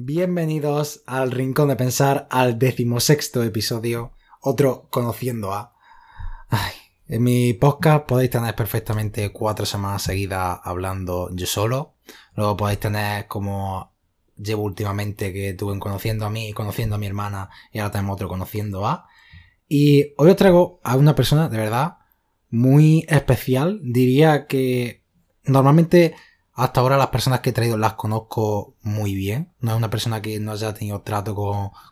Bienvenidos al Rincón de Pensar, al decimosexto episodio, otro conociendo a... En mi podcast podéis tener perfectamente cuatro semanas seguidas hablando yo solo. Luego podéis tener como llevo últimamente que tuve conociendo a mí, conociendo a mi hermana y ahora tenemos otro conociendo a. Y hoy os traigo a una persona de verdad muy especial. Diría que normalmente hasta ahora las personas que he traído las conozco muy bien. No es una persona que no haya tenido trato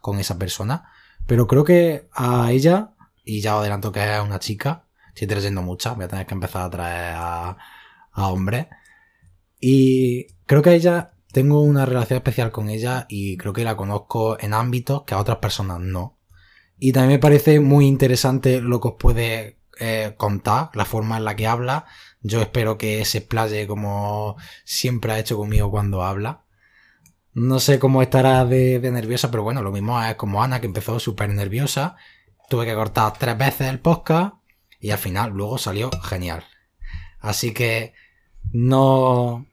con, esa persona. Pero creo que a ella, y ya adelanto que es una chica, estoy trayendo muchas, voy a tener que empezar a traer a, a hombres. Y creo que a ella tengo una relación especial con ella y creo que la conozco en ámbitos que a otras personas no. Y también me parece muy interesante lo que os puede eh, contar, la forma en la que habla, yo espero que se explaye como siempre ha hecho conmigo cuando habla. No sé cómo estará de, nerviosa, pero bueno, lo mismo es como Ana, que empezó súper nerviosa. Tuve que cortar tres veces el podcast y al final luego salió genial. Así que no,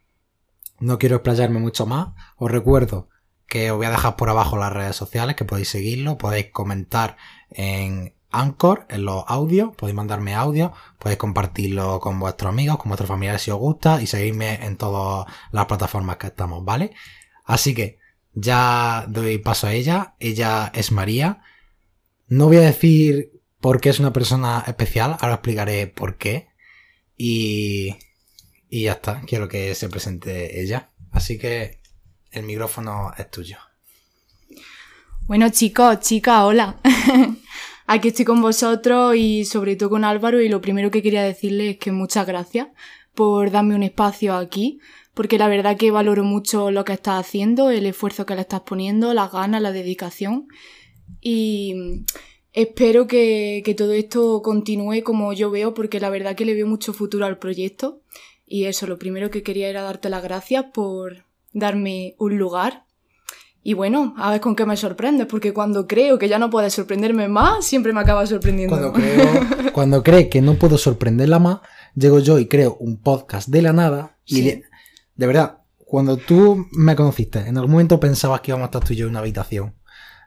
no quiero explayarme mucho más. Os recuerdo que os voy a dejar por abajo las redes sociales, que podéis seguirlo, podéis comentar en Anchor en los audios, podéis mandarme audio, podéis compartirlo con vuestros amigos, con vuestros familiares si os gusta y seguirme en todas las plataformas que estamos, ¿vale? Así que ya doy paso a ella, ella es María. No voy a decir por qué es una persona especial, ahora explicaré por qué. Y, y ya está, quiero que se presente ella. Así que el micrófono es tuyo. Bueno chicos, chicas, hola. aquí estoy con vosotros y sobre todo con Álvaro y lo primero que quería decirle es que muchas gracias por darme un espacio aquí, porque la verdad que valoro mucho lo que estás haciendo, el esfuerzo que le estás poniendo, las ganas, la dedicación y espero que, que todo esto continúe como yo veo, porque la verdad que le veo mucho futuro al proyecto y eso, lo primero que quería era darte las gracias por darme un lugar y bueno, a ver con qué me sorprendes, porque cuando creo que ya no puedes sorprenderme más, siempre me acaba sorprendiendo. Cuando, creo, cuando cree que no puedo sorprenderla más, llego yo y creo un podcast de la nada. Y de, verdad, cuando tú me conociste, ¿en algún momento pensabas que íbamos a estar tú y yo en una habitación?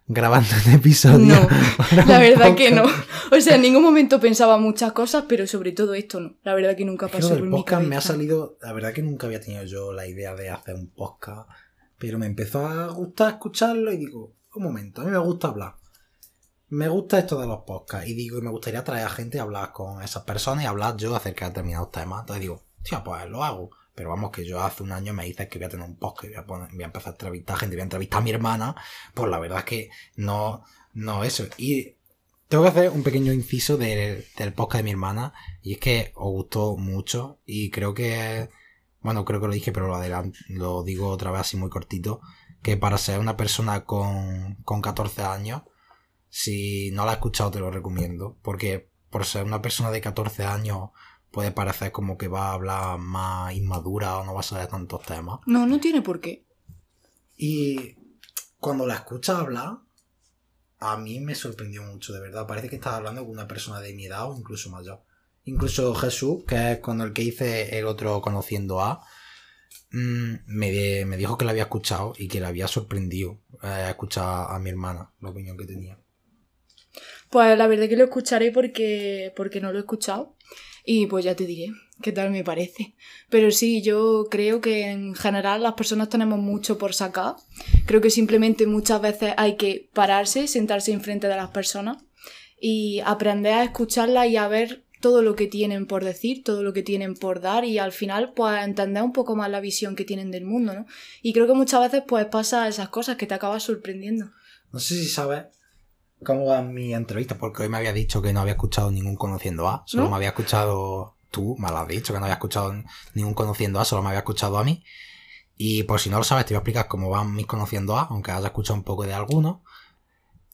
grabando un episodio. No, la verdad que no. O sea, en ningún momento pensaba muchas cosas, pero sobre todo esto no. La verdad que nunca pasó por mi cabeza. me ha salido, la verdad que nunca había tenido yo la idea de hacer un podcast pero me empezó a gustar escucharlo y digo, un momento, a mí me gusta hablar. Me gusta esto de los podcasts y digo, me gustaría traer a gente a hablar con esas personas y hablar yo acerca de determinados temas. Entonces digo, tío, pues lo hago. Pero vamos, que yo hace un año me dices que voy a tener un podcast y voy a, a empezar a entrevistar gente, voy a entrevistar a mi hermana. Pues la verdad es que no, no eso. Y tengo que hacer un pequeño inciso del, del podcast de mi hermana. Y es que os gustó mucho y creo que bueno, creo que lo dije, pero lo, adelanto, lo digo otra vez así muy cortito, que para ser una persona con, con 14 años, si no la has escuchado te lo recomiendo, porque por ser una persona de 14 años puede parecer como que va a hablar más inmadura o no va a saber tantos temas. No, no tiene por qué. Y cuando la escuchas hablar, a mí me sorprendió mucho, de verdad. Parece que estás hablando con una persona de mi edad o incluso mayor. Incluso Jesús, que es con el que hice el otro conociendo a, mm, me, me, dijo que lo había escuchado y que le había sorprendido eh, escuchar a mi hermana la opinión que tenía. Pues la verdad que lo escucharé porque, porque no lo he escuchado y pues ya te diré qué tal me parece. Pero sí, yo creo que en general las personas tenemos mucho por sacar. Creo que simplemente muchas veces hay que pararse, sentarse enfrente de las personas y aprender a escucharlas y a ver todo lo que tienen por decir, todo lo que tienen por dar y al final pues entender un poco más la visión que tienen del mundo, ¿no? Y creo que muchas veces pues pasa esas cosas que te acabas sorprendiendo. No sé si sabes cómo va mi entrevista, porque hoy me había dicho que no había escuchado ningún conociendo A, solo me había escuchado tú, me lo has dicho, que no había escuchado ningún conociendo A, solo me había escuchado a mí. Y por si no lo sabes, te voy a explicar cómo van mis conociendo A, aunque hayas escuchado un poco de algunos.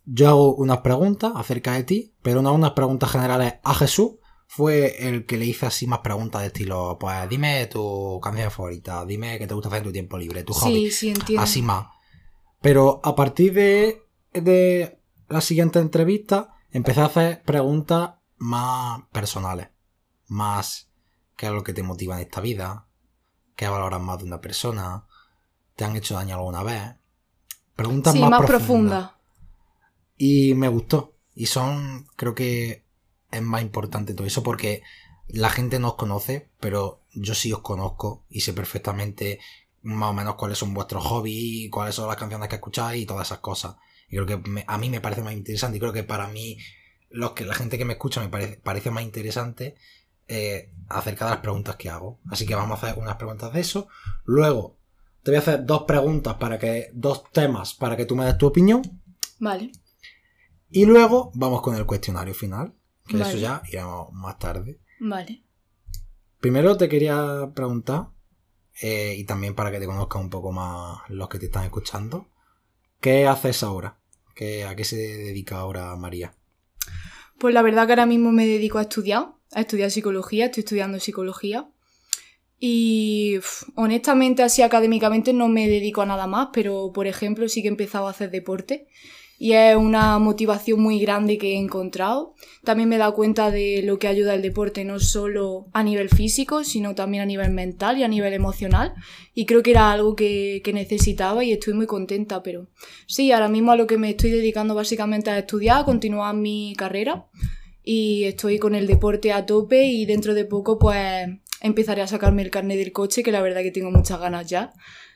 Yo hago unas preguntas acerca de ti, pero no unas preguntas generales a Jesús, fue el que le hice así más preguntas de estilo, pues dime tu canción favorita, dime qué te gusta hacer en tu tiempo libre, tu hobby. Sí, sí, entiendo. Así más. Pero a partir de, de la siguiente entrevista, empecé a hacer preguntas más personales. Más qué es lo que te motiva en esta vida, qué valoras más de una persona, te han hecho daño alguna vez, Preguntas sí, más, más, profundas. profunda. Y me gustó. Y son, creo que es más importante todo eso porque la gente no os conoce, pero yo sí os conozco y sé perfectamente más o menos cuáles son vuestros hobbies, cuáles son las canciones que escucháis y todas esas cosas. Y creo que me- a mí me parece más interesante y creo que para mí, los que, la gente que me escucha me parece, parece más interesante eh, acerca de las preguntas que hago. Así que vamos a hacer unas preguntas de eso. Luego, te voy a hacer dos preguntas para que, dos temas para que tú me des tu opinión. Vale. Y luego vamos con el cuestionario final, que Vale. eso ya iremos más tarde. Vale. Primero te quería preguntar, eh, y también para que te conozcan un poco más los que te están escuchando, ¿qué haces ahora? ¿Qué, ¿A qué se dedica ahora María? Pues la verdad que ahora mismo me dedico a estudiar, a estudiar psicología, estoy estudiando psicología. Y uf, honestamente, así académicamente no me dedico a nada más, pero por ejemplo sí que he empezado a hacer deporte. Y es una motivación muy grande que he encontrado. También me he dado cuenta de lo que ayuda el deporte, no solo a nivel físico, sino también a nivel mental y a nivel emocional. Y creo que era algo que, que necesitaba y estoy muy contenta. Pero sí, ahora mismo a lo que me estoy dedicando básicamente a estudiar, a continuar mi carrera y estoy con el deporte a tope y dentro de poco pues empezaré a sacarme el carnet del coche que la verdad que tengo muchas ganas ya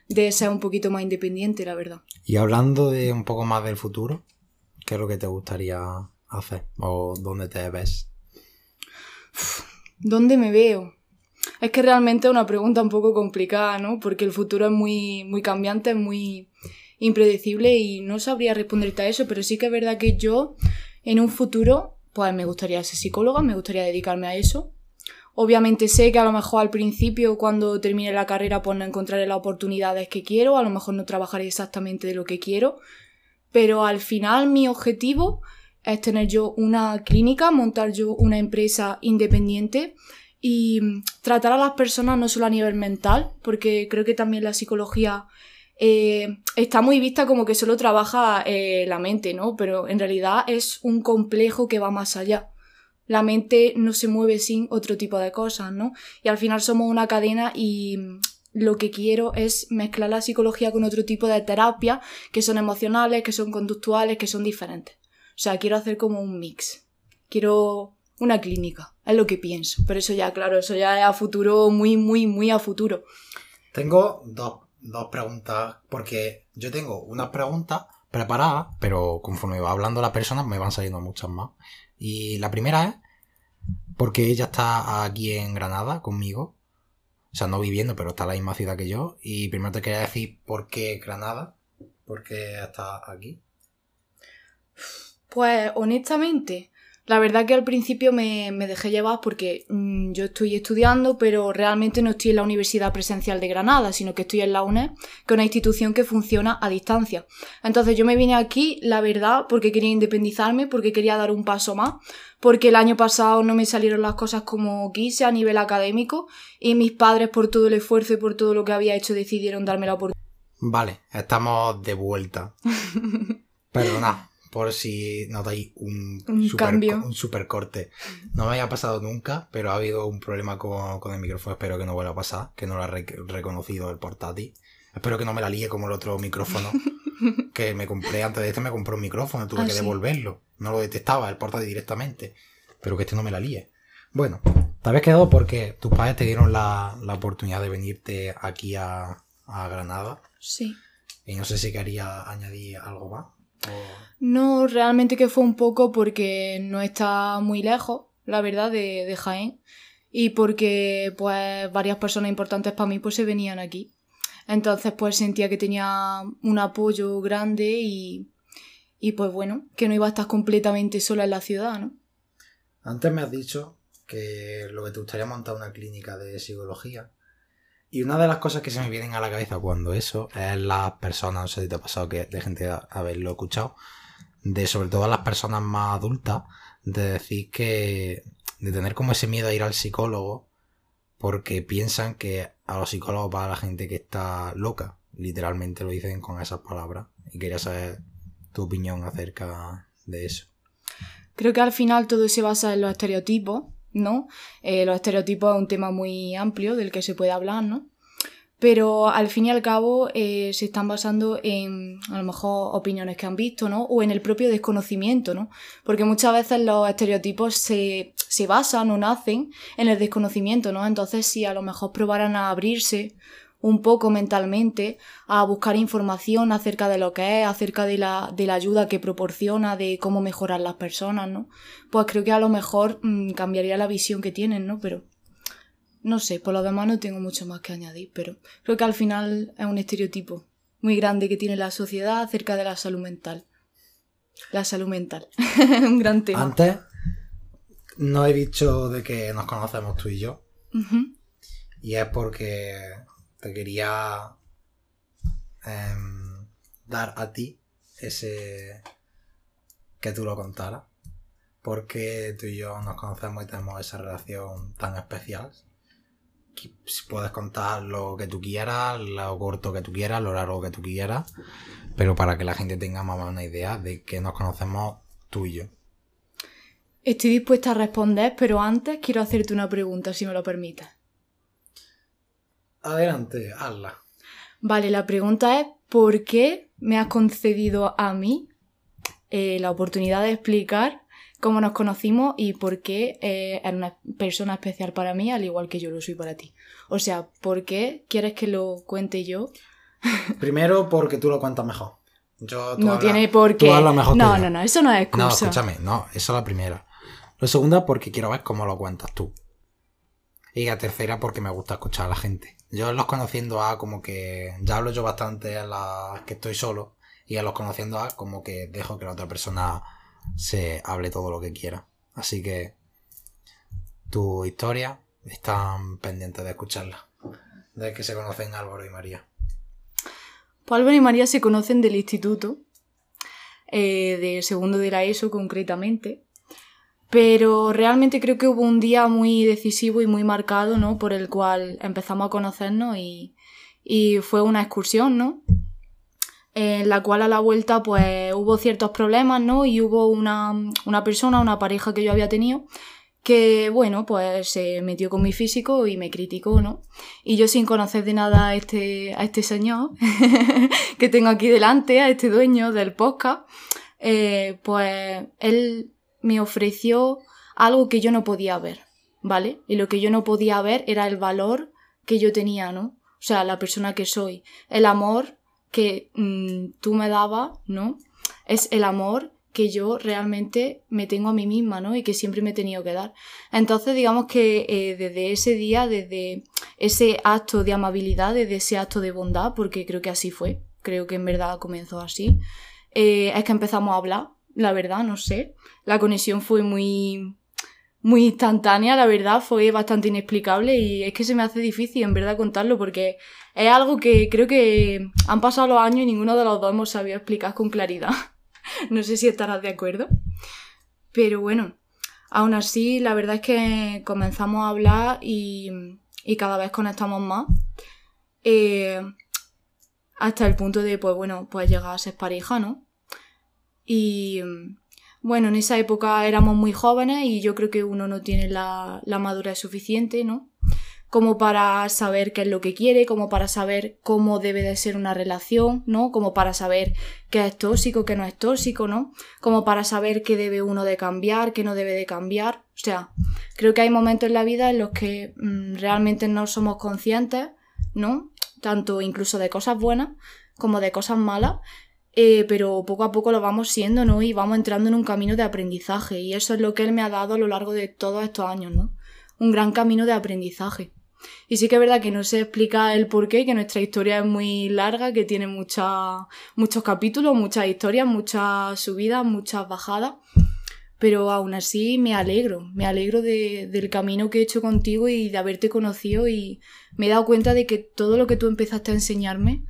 de ser un poquito más independiente, la verdad. Y hablando de un poco más del futuro, ¿qué es lo que te gustaría hacer? ¿O dónde te ves? ¿Dónde me veo? Es que realmente es una pregunta un poco complicada, ¿no? Porque el futuro es muy, muy cambiante, es muy impredecible y no sabría responderte a eso, pero sí que es verdad que yo en un futuro, pues me gustaría ser psicóloga, me gustaría dedicarme a eso. Obviamente sé que a lo mejor al principio, cuando termine la carrera, pues no encontraré las oportunidades que quiero, a lo mejor no trabajaré exactamente de lo que quiero, pero al final mi objetivo es tener yo una clínica, montar yo una empresa independiente y tratar a las personas no solo a nivel mental, porque creo que también la psicología eh, está muy vista como que solo trabaja eh, la mente, ¿no? Pero en realidad es un complejo que va más allá. La mente no se mueve sin otro tipo de cosas, ¿no? Y al final somos una cadena y lo que quiero es mezclar la psicología con otro tipo de terapia que son emocionales, que son conductuales, que son diferentes. O sea, quiero hacer como un mix. Quiero una clínica, es lo que pienso. Pero eso ya, claro, eso ya es a futuro, muy, muy, muy a futuro. Tengo dos, dos preguntas, porque yo tengo unas preguntas preparadas, pero conforme va hablando la persona me van saliendo muchas más. Y la primera es, porque ella está aquí en Granada conmigo, o sea, no viviendo, pero está en la misma ciudad que yo. Y primero te quería decir por qué Granada, por qué está aquí. Pues honestamente, la verdad que al principio me, me dejé llevar porque mm, yo estoy estudiando, pero realmente no estoy en la Universidad Presencial de Granada, sino que estoy en la UNED, que es una institución que funciona a distancia. Entonces yo me vine aquí, la verdad, porque quería independizarme, porque quería dar un paso más, porque el año pasado no me salieron las cosas como quise a nivel académico y mis padres por todo el esfuerzo y por todo lo que había hecho decidieron darme la oportunidad. Vale, estamos de vuelta. Perdonad por si notáis un, Un super, cambio. un super corte. No me haya pasado nunca, pero ha habido un problema con, con el micrófono. Espero que no vuelva a pasar, que no lo ha re- reconocido el portátil. Espero que no me la líe como el otro micrófono que me compré antes de este. Me compré un micrófono, tuve Ah, que sí. devolverlo. No lo detectaba el portátil directamente. Pero que este no me la líe. Bueno, te habías quedado porque tus padres te dieron la, la oportunidad de venirte aquí a, a Granada. Sí. Y no sé si quería añadir algo más. No, realmente que fue un poco porque no está muy lejos, la verdad, de, de Jaén. Y porque, pues, varias personas importantes para mí, pues, se venían aquí. Entonces, pues, sentía que tenía un apoyo grande y, y, pues, bueno, que no iba a estar completamente sola en la ciudad, ¿no? Antes me has dicho que lo que te gustaría montar una clínica de psicología. Y una de las cosas que se me vienen a la cabeza cuando eso es las personas, no sé si te ha pasado que de gente haberlo escuchado, de sobre todo las personas más adultas, de decir que, de tener como ese miedo a ir al psicólogo porque piensan que a los psicólogos va la gente que está loca. Literalmente lo dicen con esas palabras. Y quería saber tu opinión acerca de eso. Creo que al final todo se basa en los estereotipos, ¿no? Eh, los estereotipos es un tema muy amplio del que se puede hablar, ¿no? pero al fin y al cabo eh, se están basando en a lo mejor opiniones que han visto, ¿no? O en el propio desconocimiento, ¿no? Porque muchas veces los estereotipos se, se basan o nacen en el desconocimiento, ¿no? Entonces si a lo mejor probaran a abrirse un poco mentalmente a buscar información acerca de lo que es, acerca de la, de la ayuda que proporciona, de cómo mejorar las personas, ¿no? Pues creo que a lo mejor mm, cambiaría la visión que tienen, ¿no? Pero no sé, por lo demás no tengo mucho más que añadir, pero creo que al final es un estereotipo muy grande que tiene la sociedad acerca de la salud mental. La salud mental. un gran tema. Antes no he dicho de que nos conocemos tú y yo. Y es porque te quería em, dar a ti ese que tú lo contaras. Porque tú y yo nos conocemos y tenemos esa relación tan especial puedes contar lo que tú quieras, lo corto que tú quieras, lo largo que tú quieras, pero para que la gente tenga más o menos una idea de que nos conocemos tú y yo. Estoy dispuesta a responder, pero antes quiero hacerte una pregunta, si me lo permites. Adelante, hazla. Vale, la pregunta es, ¿por qué me has concedido a mí eh, la oportunidad de explicar cómo nos conocimos y por qué eh, era una persona especial para mí, al igual que yo lo soy para ti. O sea, ¿por qué quieres que lo cuente yo? Primero, porque tú lo cuentas mejor. Yo, no tiene por qué. no, no, no, eso no es excusa. No, escúchame, no, eso es la primera. Lo segundo, porque quiero ver cómo lo cuentas tú. Y la tercera, porque me gusta escuchar a la gente. Yo los conociendo a como que ya hablo yo bastante a la que estoy solo y a los conociendo a como que dejo que la otra persona se hable todo lo que quiera. Así que tu historia están pendientes de escucharla. De que se conocen Álvaro y María. Pues Álvaro y María se conocen del instituto, eh, de segundo de la ESO concretamente. Pero realmente creo que hubo un día muy decisivo y muy marcado, ¿no? Por el cual empezamos a conocernos y, fue una excursión, ¿no? en la cual a la vuelta pues hubo ciertos problemas, ¿no? Y hubo una, una persona, una pareja que yo había tenido, que bueno, pues se metió con mi físico y me criticó, ¿no? Y yo sin conocer de nada a este, a este señor que tengo aquí delante, a este dueño del podcast, eh, pues él me ofreció algo que yo no podía ver, ¿vale? Y lo que yo no podía ver era el valor que yo tenía, ¿no? O sea, la persona que soy, el amor que mm, tú me dabas, ¿no? Es el amor que yo realmente me tengo a mí misma, ¿no? Y que siempre me he tenido que dar. Entonces, digamos que eh, desde ese día, desde ese acto de amabilidad, desde ese acto de bondad, porque creo que así fue, creo que en verdad comenzó así, eh, es que empezamos a hablar, la verdad, no sé. La conexión fue muy, muy instantánea, la verdad, fue bastante inexplicable y es que se me hace difícil en verdad contarlo porque es algo que creo que han pasado los años y ninguno de los dos hemos sabido explicar con claridad. no sé si estarás de acuerdo. Pero bueno, aún así, la verdad es que comenzamos a hablar y, cada vez conectamos más. Eh, hasta el punto de, pues bueno, pues llegar a ser pareja, ¿no? Y bueno, en esa época éramos muy jóvenes y yo creo que uno no tiene la, la madurez suficiente, ¿no? Como para saber qué es lo que quiere, como para saber cómo debe de ser una relación, ¿no? Como para saber qué es tóxico, qué no es tóxico, ¿no? Como para saber qué debe uno de cambiar, qué no debe de cambiar. O sea, creo que hay momentos en la vida en los que mm, realmente no somos conscientes, ¿no? Tanto incluso de cosas buenas como de cosas malas eh, pero poco a poco lo vamos siendo, ¿no? Y vamos entrando en un camino de aprendizaje y eso es lo que él me ha dado a lo largo de todos estos años, ¿no? Un gran camino de aprendizaje. Y sí que es verdad que no se explica el porqué, que nuestra historia es muy larga, que tiene mucha, muchos capítulos, muchas historias, muchas subidas, muchas bajadas. Pero aún así me alegro, me alegro de, del camino que he hecho contigo y de haberte conocido y me he dado cuenta de que todo lo que tú empezaste a enseñarme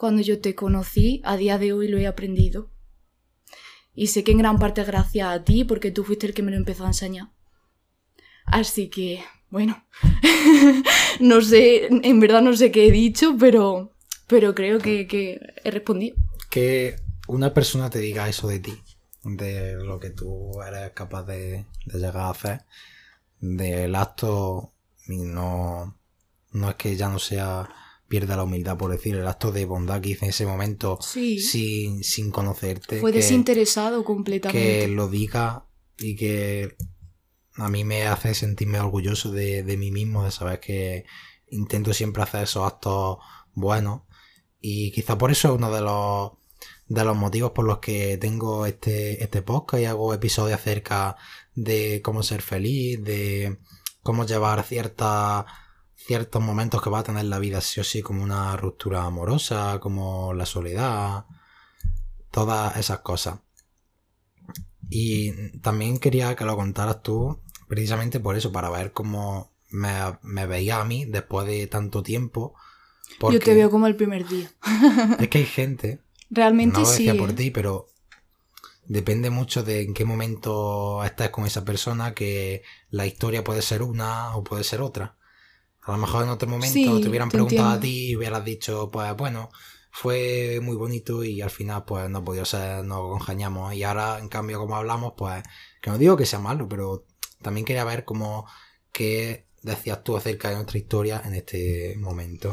cuando yo te conocí, a día de hoy lo he aprendido. Y sé que en gran parte gracias a ti, porque tú fuiste el que me lo empezó a enseñar. Así que, bueno, no sé, en verdad no sé qué he dicho, pero, pero creo que, he respondido. Que una persona te diga eso de ti, de lo que tú eres capaz de, de llegar a hacer, del acto, no, no es que ya no sea pierda la humildad, por decir, el acto de bondad que hice en ese momento Sí. sin, sin conocerte. Fue que- desinteresado completamente. que lo diga y que a mí me hace sentirme orgulloso de, de mí mismo, de saber que intento siempre hacer esos actos buenos. Y quizá por eso es uno de los, de los motivos por los que tengo este, este podcast y hago episodios acerca de cómo ser feliz, de cómo llevar ciertas ciertos momentos que va a tener la vida sí o sí, como una ruptura amorosa, como la soledad, todas esas cosas. Y también quería que lo contaras tú, precisamente por eso, para ver cómo me, me veía a mí después de tanto tiempo. Yo te veo como el primer día. es que hay gente, Realmente no lo sí. decía por ¿eh? ti, pero depende mucho de en qué momento estás con esa persona, que la historia puede ser una o puede ser otra. A lo mejor en otro momento Sí, te hubieran te preguntado a ti y hubieras dicho, pues bueno, fue muy bonito y al final pues no podía ser, no congeniamos. Y ahora, en cambio, como hablamos, pues, que no digo que sea malo, pero también quería ver cómo, qué decías tú acerca de nuestra historia en este momento.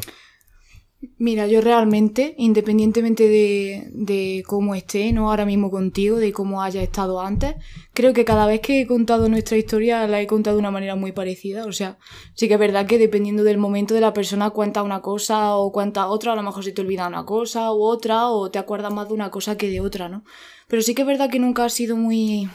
Mira, yo realmente, independientemente de, de cómo esté, no ahora mismo contigo, de cómo haya estado antes, creo que cada vez que he contado nuestra historia la he contado de una manera muy parecida. O sea, sí que es verdad que dependiendo del momento de la persona cuenta una cosa o cuenta otra, a lo mejor se te olvida una cosa u otra, o te acuerdas más de una cosa que de otra, ¿no? Pero sí que es verdad que nunca ha sido muy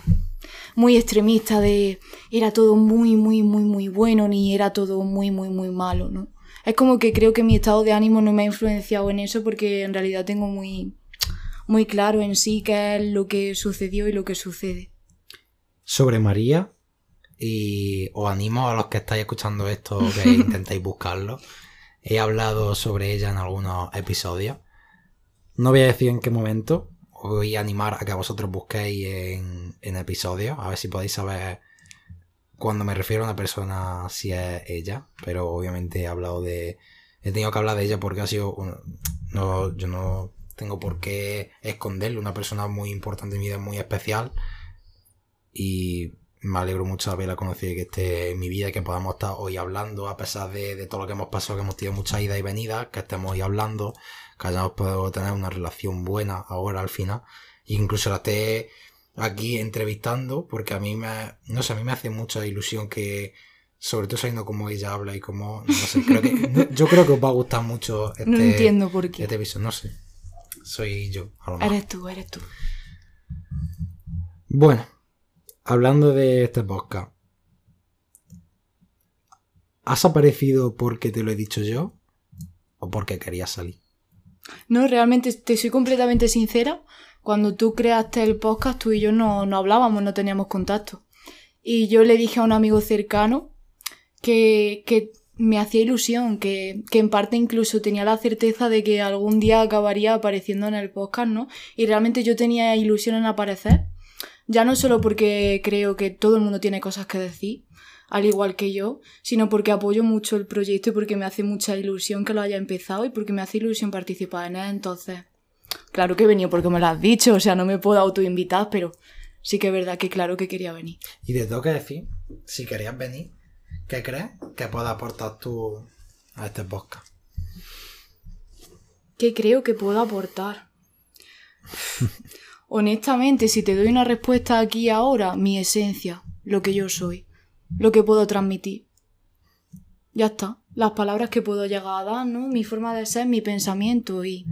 muy extremista de era todo muy, muy, muy, muy bueno, ni era todo muy, muy, muy malo, ¿no? Es como que creo que mi estado de ánimo no me ha influenciado en eso porque en realidad tengo muy, muy claro en sí qué es lo que sucedió y lo que sucede. sobre María y os animo a los que estáis escuchando esto que intentéis buscarlo. He hablado sobre ella en algunos episodios. No voy a decir en qué momento. Os voy a animar a que vosotros busquéis en, en episodios. A ver si podéis saber cuando me refiero a una persona si es ella. Pero obviamente he hablado de... He tenido que hablar de ella porque ha sido... no, yo no tengo por qué esconderlo. Una persona muy importante en mi vida, muy especial y me alegro mucho de haberla conocido y que esté en mi vida y que podamos estar hoy hablando a pesar de, de todo lo que hemos pasado, que hemos tenido muchas idas y venidas, que estemos hoy hablando, que hayamos podido tener una relación buena ahora al final, e incluso la esté aquí entrevistando, porque a mí me, no sé, a mí me hace mucha ilusión que, sobre todo sabiendo cómo ella habla y cómo, no sé, creo que, no- yo creo que os va a gustar mucho este, No entiendo por qué. este episodio, no sé, soy yo, a lo mejor. Eres tú, eres tú. Bueno, hablando de este podcast, ¿has aparecido porque te lo he dicho yo o porque querías salir? No, realmente te soy completamente sincera. Cuando tú creaste el podcast, tú y yo no, no hablábamos, no teníamos contacto. Y yo le dije a un amigo cercano que, que me hacía ilusión, que, que en parte incluso tenía la certeza de que algún día acabaría apareciendo en el podcast, ¿no? Y realmente yo tenía ilusión en aparecer. Ya no solo porque creo que todo el mundo tiene cosas que decir, al igual que yo, sino porque apoyo mucho el proyecto y porque me hace mucha ilusión que lo haya empezado y porque me hace ilusión participar en él. Entonces, claro que he venido porque me lo has dicho, o sea, no me puedo autoinvitar, pero sí que es verdad que claro que quería venir. Y te tengo que decir, si querías venir, ¿qué crees que puedas aportar tú a este podcast? ¿Qué creo que puedo aportar? Honestamente, si te doy una respuesta aquí y ahora, mi esencia, lo que yo soy, lo que puedo transmitir. Ya está. Las palabras que puedo llegar a dar, ¿no? Mi forma de ser, mi pensamiento y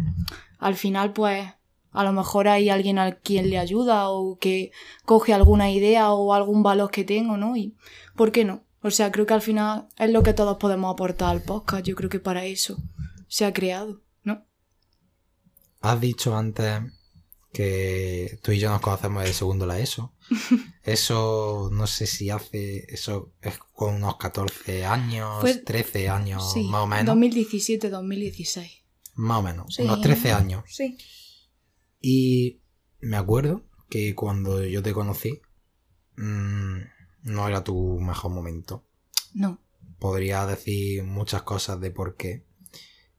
al final, pues, a lo mejor hay alguien a quien le ayuda o que coge alguna idea o algún valor que tengo, ¿no? Y, ¿por qué no? O sea, creo que al final es lo que todos podemos aportar al podcast. Yo creo que para eso se ha creado, ¿no? Has dicho antes que tú y yo nos conocemos de segundo la ESO. Eso no sé si hace, eso es con unos 14 años, Fue- 13 años, Sí, más o menos. 2017-2016. Más o menos, Sí. unos 13 años. Sí. Y me acuerdo que cuando yo te conocí, mm, no era tu mejor momento. No. Podría decir muchas cosas de por qué.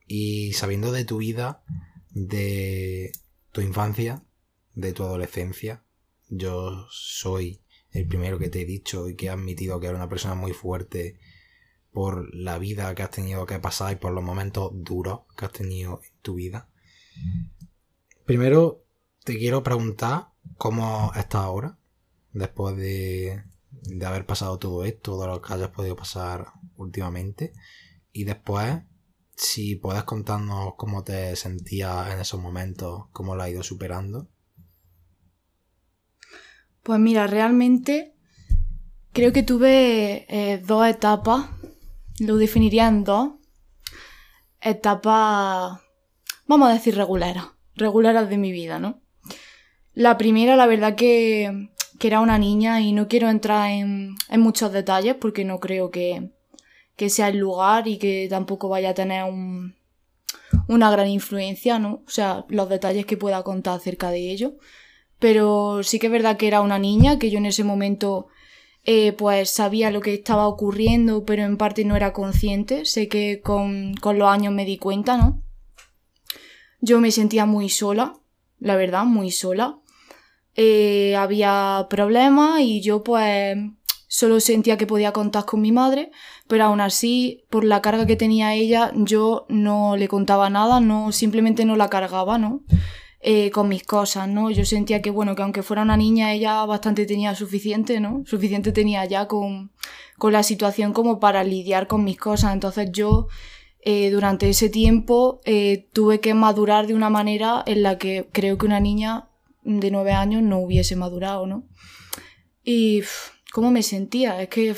Y sabiendo de tu vida, de tu infancia, de tu adolescencia, yo soy el primero que te he dicho y que he admitido que era una persona muy fuerte por la vida que has tenido que pasar y por los momentos duros que has tenido en tu vida. Primero te quiero preguntar cómo estás ahora, después de, de haber pasado todo esto, todo lo que hayas podido pasar últimamente. Y después, si puedes contarnos cómo te sentías en esos momentos, cómo lo has ido superando. Pues mira, realmente creo que tuve eh, dos etapas, lo definiría en dos etapas, vamos a decir regulares, regulares de mi vida, ¿no? La primera, la verdad que, que era una niña y no quiero entrar en, en muchos detalles porque no creo que, que sea el lugar y que tampoco vaya a tener un, una gran influencia, ¿no? O sea, los detalles que pueda contar acerca de ello. Pero sí que es verdad que era una niña, que yo en ese momento eh, pues sabía lo que estaba ocurriendo, pero en parte no era consciente. Sé que con, con los años me di cuenta, ¿no? Yo me sentía muy sola, la verdad, muy sola. Eh, había problemas y yo pues solo sentía que podía contar con mi madre, pero aún así, por la carga que tenía ella, yo no le contaba nada, no, simplemente no la cargaba, ¿no? Eh, con mis cosas, ¿no? Yo sentía que, bueno, que aunque fuera una niña, ella bastante tenía suficiente, ¿no? Suficiente tenía ya con, con la situación como para lidiar con mis cosas. Entonces yo, eh, durante ese tiempo, eh, tuve que madurar de una manera en la que creo que una niña de nueve años no hubiese madurado, ¿no? Y cómo me sentía. Es que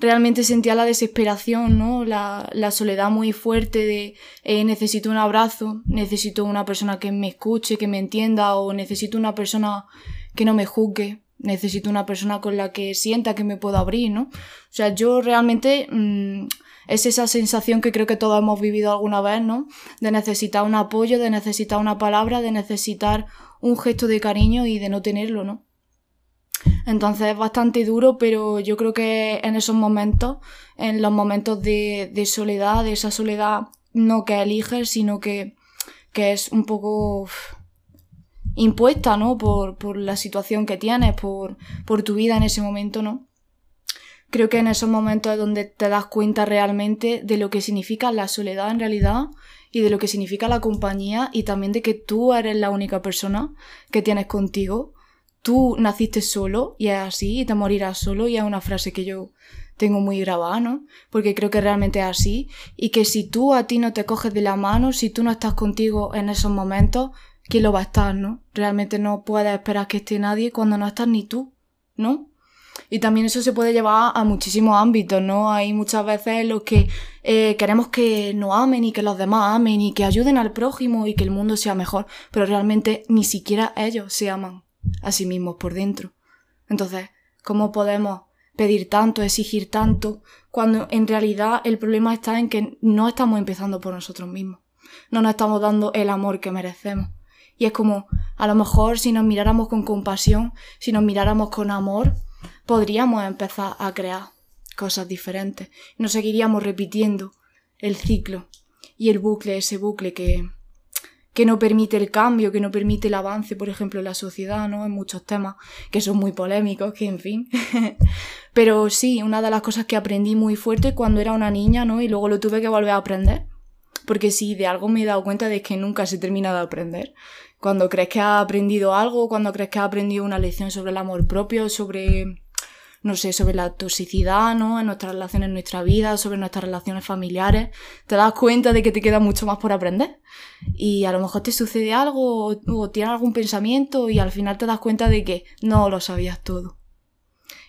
realmente sentía la desesperación, ¿no? La, soledad muy fuerte de eh, necesito un abrazo, necesito una persona que me escuche, que me entienda, o necesito una persona que no me juzgue, necesito una persona con la que sienta que me puedo abrir, ¿no? O sea, yo realmente mm, es esa sensación que creo que todos hemos vivido alguna vez, ¿no? De necesitar un apoyo, de necesitar una palabra, de necesitar un gesto de cariño y de no tenerlo, ¿no? Entonces es bastante duro, pero yo creo que en esos momentos, en los momentos de, soledad, de esa soledad no que eliges, sino que, que es un poco impuesta, ¿no? Por, por la situación que tienes, por, por tu vida en ese momento, ¿no? Creo que en esos momentos es donde te das cuenta realmente de lo que significa la soledad en realidad y de lo que significa la compañía y también de que tú eres la única persona que tienes contigo tú naciste solo y es así y te morirás solo y es una frase que yo tengo muy grabada, ¿no? Porque creo que realmente es así y que si tú a ti no te coges de la mano, si tú no estás contigo en esos momentos, ¿quién lo va a estar, no? Realmente no puedes esperar que esté nadie cuando no estás ni tú, ¿no? Y también eso se puede llevar a muchísimos ámbitos, ¿no? Hay muchas veces los que eh, queremos que nos amen y que los demás amen y que ayuden al prójimo y que el mundo sea mejor, pero realmente ni siquiera ellos se aman a sí mismos por dentro. Entonces, ¿cómo podemos pedir tanto, exigir tanto, cuando en realidad el problema está en que no estamos empezando por nosotros mismos? No nos estamos dando el amor que merecemos. Y es como, a lo mejor si nos miráramos con compasión, si nos miráramos con amor, podríamos empezar a crear cosas diferentes. No seguiríamos repitiendo el ciclo y el bucle, ese bucle que, que no permite el cambio, que no permite el avance, por ejemplo, en la sociedad, ¿no? En muchos temas que son muy polémicos, que en fin. Pero sí, una de las cosas que aprendí muy fuerte cuando era una niña, ¿no? Y luego lo tuve que volver a aprender. Porque sí, de algo me he dado cuenta de que nunca se termina de aprender. Cuando crees que has aprendido algo, cuando crees que has aprendido una lección sobre el amor propio, sobre no sé, sobre la toxicidad, ¿no? En nuestras relaciones en nuestra vida, sobre nuestras relaciones familiares, te das cuenta de que te queda mucho más por aprender. Y a lo mejor te sucede algo o, tienes algún pensamiento y al final te das cuenta de que no lo sabías todo.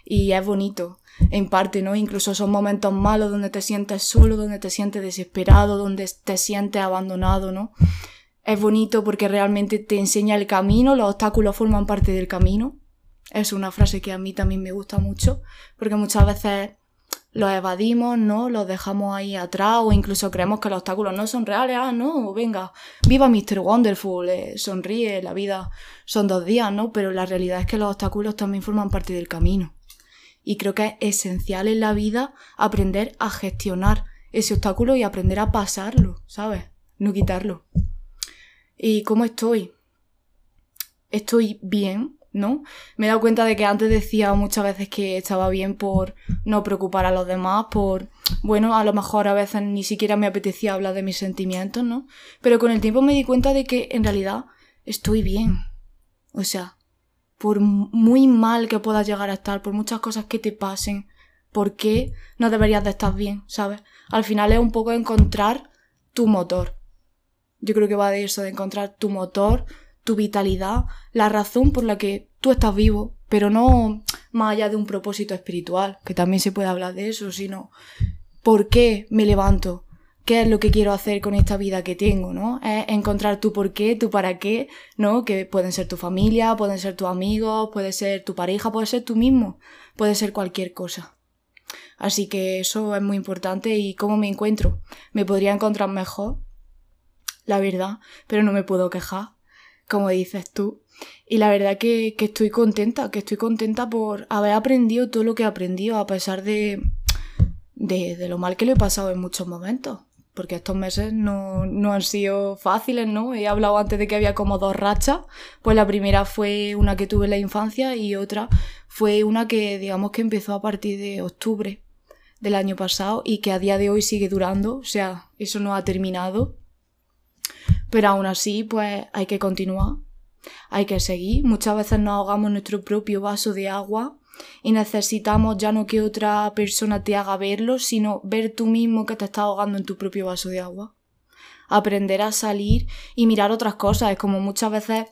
Y es bonito, en parte, ¿no? Incluso son momentos malos donde te sientes solo, donde te sientes desesperado, donde te sientes abandonado, ¿no? Es bonito porque realmente te enseña el camino, los obstáculos forman parte del camino es una frase que a mí también me gusta mucho, porque muchas veces los evadimos, ¿no? Los dejamos ahí atrás o incluso creemos que los obstáculos no son reales. Ah, no, venga, viva Mr. Wonderful, eh, sonríe, la vida son dos días, ¿no? Pero la realidad es que los obstáculos también forman parte del camino. Y creo que es esencial en la vida aprender a gestionar ese obstáculo y aprender a pasarlo, ¿sabes? No quitarlo. ¿Y cómo estoy? Estoy bien, ¿no? Me he dado cuenta de que antes decía muchas veces que estaba bien por no preocupar a los demás, por, bueno, a lo mejor a veces ni siquiera me apetecía hablar de mis sentimientos, ¿no? Pero con el tiempo me di cuenta de que en realidad estoy bien. O sea, por muy mal que puedas llegar a estar, por muchas cosas que te pasen, ¿por qué no deberías de estar bien, sabes? Al final es un poco encontrar tu motor. Yo creo que va de eso, de encontrar tu motor, tu vitalidad, la razón por la que tú estás vivo, pero no más allá de un propósito espiritual, que también se puede hablar de eso, sino ¿por qué me levanto? ¿Qué es lo que quiero hacer con esta vida que tengo, no? Es encontrar tu por qué, tu para qué, ¿no? Que pueden ser tu familia, pueden ser tus amigos, puede ser tu pareja, puede ser tú mismo, puede ser cualquier cosa. Así que eso es muy importante y cómo me encuentro. Me podría encontrar mejor, la verdad, pero no me puedo quejar, como dices tú. Y la verdad que, que estoy contenta, que estoy contenta por haber aprendido todo lo que he aprendido, a pesar de, de, lo mal que lo he pasado en muchos momentos porque estos meses no, no, han sido fáciles, ¿no? He hablado antes de que había como dos rachas, pues la primera fue una que tuve en la infancia y otra fue una que digamos que empezó a partir de octubre del año pasado y que a día de hoy sigue durando, o sea, eso no ha terminado. Pero aún así, pues hay que continuar, hay que seguir. Muchas veces nos ahogamos nuestro propio vaso de agua y necesitamos ya no que otra persona te haga verlo, sino ver tú mismo que te estás ahogando en tu propio vaso de agua. Aprender a salir y mirar otras cosas. Es como muchas veces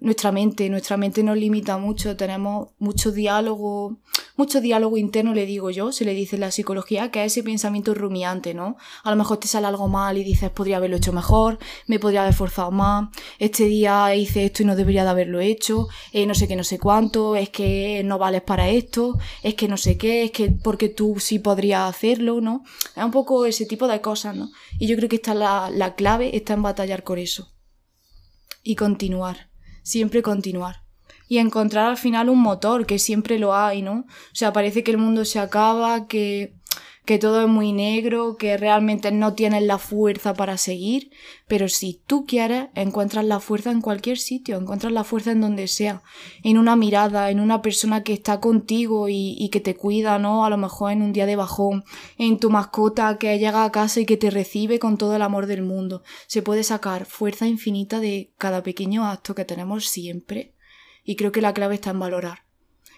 nuestra mente, nuestra mente nos limita mucho, tenemos mucho diálogo, mucho diálogo interno, le digo yo, se le dice en la psicología, que es ese pensamiento rumiante, ¿no? A lo mejor te sale algo mal y dices, podría haberlo hecho mejor, me podría haber forzado más, este día hice esto y no debería de haberlo hecho, eh, no sé qué, no sé cuánto, es que no vales para esto, es que no sé qué, es que porque tú sí podrías hacerlo, ¿no? Es un poco ese tipo de cosas, ¿no? Y yo creo que esta la, la clave, está en batallar con eso. Y continuar siempre continuar. Y encontrar al final un motor, que siempre lo hay, ¿no? O sea, parece que el mundo se acaba, que que todo es muy negro, que realmente no tienes la fuerza para seguir, pero si tú quieres, encuentras la fuerza en cualquier sitio, encuentras la fuerza en donde sea, en una mirada, en una persona que está contigo y, que te cuida, ¿no? A lo mejor en un día de bajón, en tu mascota que llega a casa y que te recibe con todo el amor del mundo. Se puede sacar fuerza infinita de cada pequeño acto que tenemos siempre. Y creo que la clave está en valorar.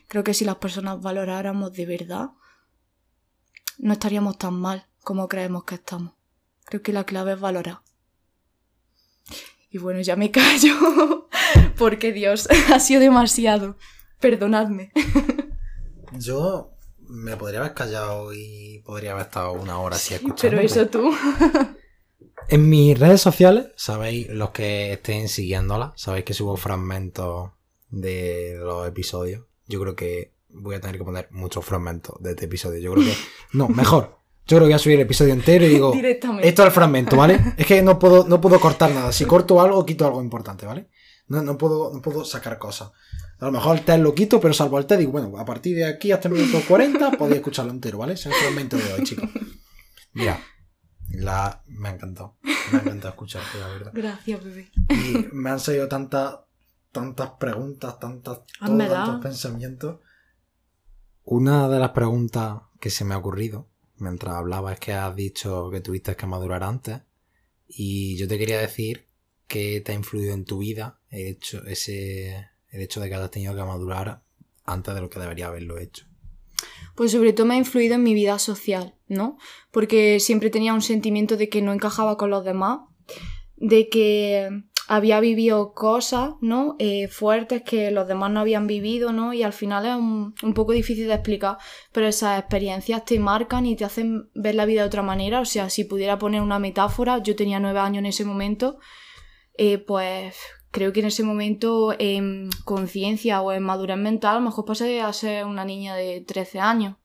Creo que si las personas valoráramos de verdad, no estaríamos tan mal como creemos que estamos. Creo que la clave es valorar. Y bueno, ya me callo porque Dios, ha sido demasiado. Perdonadme. Yo me podría haber callado y podría haber estado una hora así escuchando. Pero eso tú. En mis redes sociales, sabéis, los que estén siguiéndola, sabéis que subo fragmentos de los episodios. Yo creo que voy a tener que poner muchos fragmentos de este episodio. Yo creo que. No, mejor. Yo creo que voy a subir el episodio entero y digo. Esto es el fragmento, ¿vale? Es que no puedo, no puedo cortar nada. Si corto algo, quito algo importante, ¿vale? No, no, puedo, no puedo sacar cosas. A lo mejor el test lo quito, pero salvo el test, digo, bueno, a partir de aquí hasta el minuto 40 podéis escucharlo entero, ¿vale? Es el fragmento de hoy, chicos. Mira, la... me ha encantado. Me ha encantado escucharte, la verdad. Gracias, bebé. Y me han salido tantas, tantas preguntas, tantas, tantos pensamientos. Una de las preguntas que se me ha ocurrido mientras hablaba es que has dicho que tuviste que madurar antes y yo te quería decir que te ha influido en tu vida el hecho, ese, el hecho de que hayas tenido que madurar antes de lo que debería haberlo hecho. Pues sobre todo me ha influido en mi vida social, ¿no? Porque siempre tenía un sentimiento de que no encajaba con los demás, de que había vivido cosas, ¿no? Eh, fuertes que los demás no habían vivido, ¿no? Y al final es un, poco difícil de explicar, pero esas experiencias te marcan y te hacen ver la vida de otra manera. O sea, si pudiera poner una metáfora, yo tenía nueve años en ese momento, eh, pues creo que en ese momento en conciencia o en madurez mental a lo mejor pasé a ser una niña de 13 años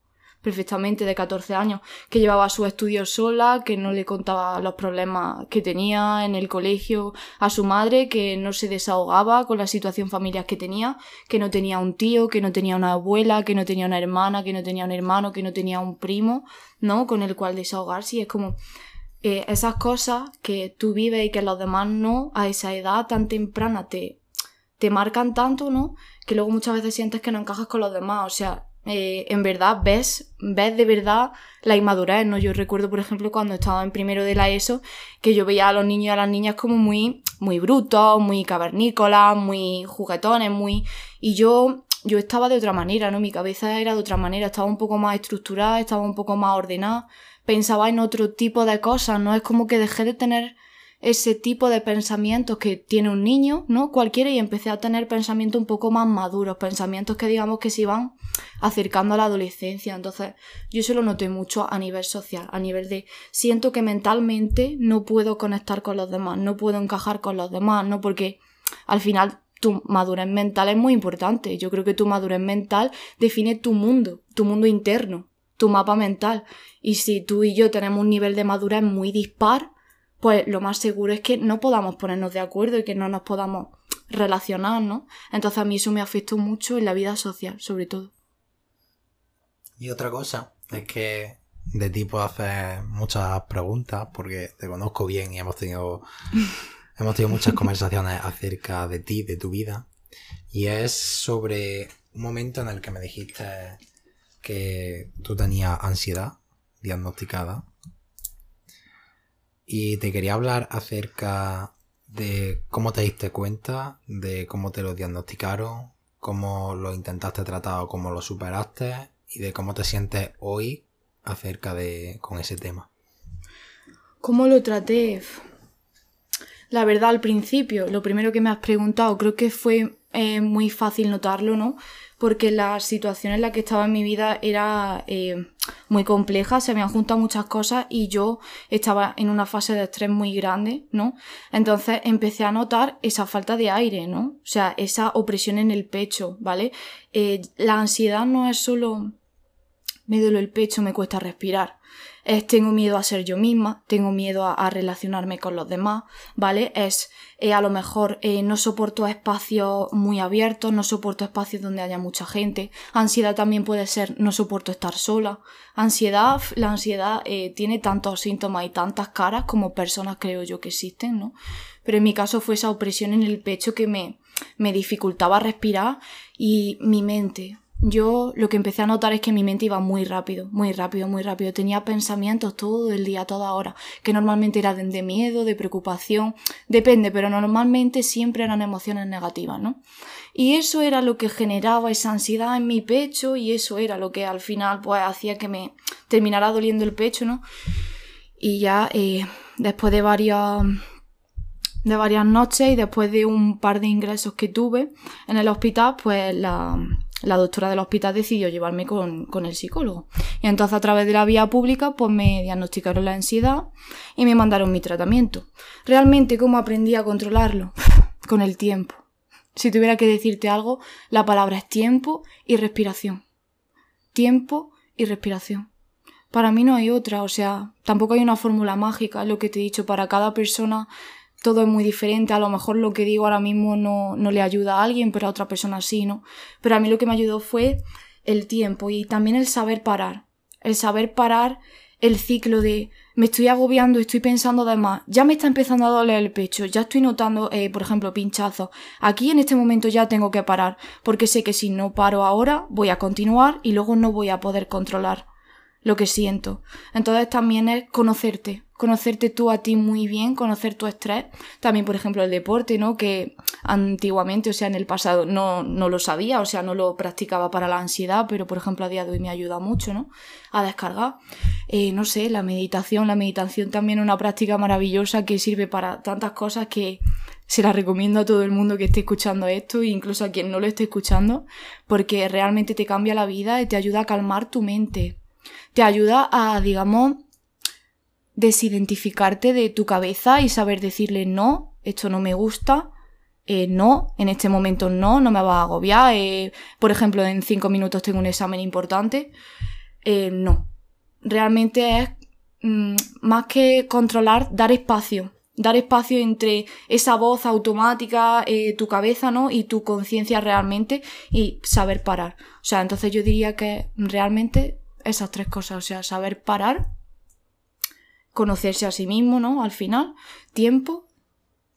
perfectamente de 14 años, que llevaba sus estudios sola, que no le contaba los problemas que tenía en el colegio a su madre, que no se desahogaba con la situación familiar que tenía, que no tenía un tío, que no tenía una abuela, que no tenía una hermana, que no tenía un hermano, que no tenía un primo, ¿no? Con el cual desahogarse. Y es como eh, esas cosas que tú vives y que los demás no, a esa edad tan temprana te te marcan tanto, ¿no? Que luego muchas veces sientes que no encajas con los demás. O sea, eh, en verdad ves, ves de verdad la inmadurez, ¿no? Yo recuerdo, por ejemplo, cuando estaba en primero de la ESO, que yo veía a los niños y a las niñas como muy, muy brutos, muy cavernícolas, muy juguetones, muy... Y yo, yo estaba de otra manera, ¿no? Mi cabeza era de otra manera, estaba un poco más estructurada, estaba un poco más ordenada, pensaba en otro tipo de cosas, ¿no? Es como que dejé de tener ese tipo de pensamientos que tiene un niño, ¿no? Cualquiera, y empecé a tener pensamientos un poco más maduros, pensamientos que digamos que se iban acercando a la adolescencia. Entonces, yo eso lo noté mucho a nivel social, a nivel de siento que mentalmente no puedo conectar con los demás, no puedo encajar con los demás, ¿no? Porque al final tu madurez mental es muy importante. Yo creo que tu madurez mental define tu mundo, tu mundo interno, tu mapa mental. Y si tú y yo tenemos un nivel de madurez muy dispar, pues lo más seguro es que no podamos ponernos de acuerdo y que no nos podamos relacionar, ¿no? Entonces a mí eso me afectó mucho en la vida social, sobre todo. Y otra cosa es que de ti puedo hacer muchas preguntas porque te conozco bien y hemos tenido, hemos tenido muchas conversaciones acerca de ti, de tu vida. Y es sobre un momento en el que me dijiste que tú tenías ansiedad diagnosticada y te quería hablar acerca de cómo te diste cuenta, de cómo te lo diagnosticaron, cómo lo intentaste tratar o cómo lo superaste y de cómo te sientes hoy acerca de con ese tema. ¿Cómo lo traté? La verdad, al principio, lo primero que me has preguntado, creo que fue eh, muy fácil notarlo, ¿no? Porque la situación en la que estaba en mi vida era eh, muy compleja, se han juntado muchas cosas y yo estaba en una fase de estrés muy grande, ¿no? Entonces empecé a notar esa falta de aire, ¿no? O sea, esa opresión en el pecho, ¿vale? Eh, la ansiedad no es solo me duele el pecho, me cuesta respirar es tengo miedo a ser yo misma, tengo miedo a, relacionarme con los demás, ¿vale? Es eh, a lo mejor eh, no soporto espacios muy abiertos, no soporto espacios donde haya mucha gente. Ansiedad también puede ser no soporto estar sola. Ansiedad, la ansiedad eh, tiene tantos síntomas y tantas caras como personas creo yo que existen, ¿no? Pero en mi caso fue esa opresión en el pecho que me, me dificultaba respirar y mi mente, yo lo que empecé a notar es que mi mente iba muy rápido, muy rápido, muy rápido. Tenía pensamientos todo el día, toda hora, que normalmente eran de miedo, de preocupación, depende, pero normalmente siempre eran emociones negativas, ¿no? Y eso era lo que generaba esa ansiedad en mi pecho y eso era lo que al final pues hacía que me terminara doliendo el pecho, ¿no? Y ya eh, después de varias de varias noches y después de un par de ingresos que tuve en el hospital, pues la, la doctora del hospital decidió llevarme con, el psicólogo. Y entonces a través de la vía pública pues me diagnosticaron la ansiedad y me mandaron mi tratamiento. Realmente, ¿cómo aprendí a controlarlo? con el tiempo. Si tuviera que decirte algo, la palabra es tiempo y respiración. Tiempo y respiración. Para mí no hay otra, o sea, tampoco hay una fórmula mágica, lo que te he dicho, para cada persona todo es muy diferente, a lo mejor lo que digo ahora mismo no, no le ayuda a alguien, pero a otra persona sí, ¿no? Pero a mí lo que me ayudó fue el tiempo y también el saber parar, el saber parar el ciclo de me estoy agobiando, estoy pensando de más, ya me está empezando a doler el pecho, ya estoy notando, eh, por ejemplo, pinchazos. Aquí en este momento ya tengo que parar, porque sé que si no paro ahora voy a continuar y luego no voy a poder controlar lo que siento. Entonces también es conocerte, conocerte tú a ti muy bien, conocer tu estrés. También, por ejemplo, el deporte, ¿no? Que antiguamente, o sea, en el pasado no, no lo sabía, o sea, no lo practicaba para la ansiedad, pero por ejemplo a día de hoy me ayuda mucho, ¿no? A descargar. Eh, no sé, la meditación, la meditación también es una práctica maravillosa que sirve para tantas cosas que se la recomiendo a todo el mundo que esté escuchando esto, e incluso a quien no lo esté escuchando, porque realmente te cambia la vida y te ayuda a calmar tu mente. Te ayuda a, digamos, desidentificarte de tu cabeza y saber decirle no, esto no me gusta, eh, no, en este momento no, no me va a agobiar, eh, por ejemplo, en cinco minutos tengo un examen importante, eh, no. Realmente es mm, más que controlar, dar espacio, dar espacio entre esa voz automática, tu cabeza, ¿no? Y tu conciencia realmente y saber parar. O sea, entonces yo diría que realmente esas tres cosas, o sea, saber parar, conocerse a sí mismo, ¿no? Al final, tiempo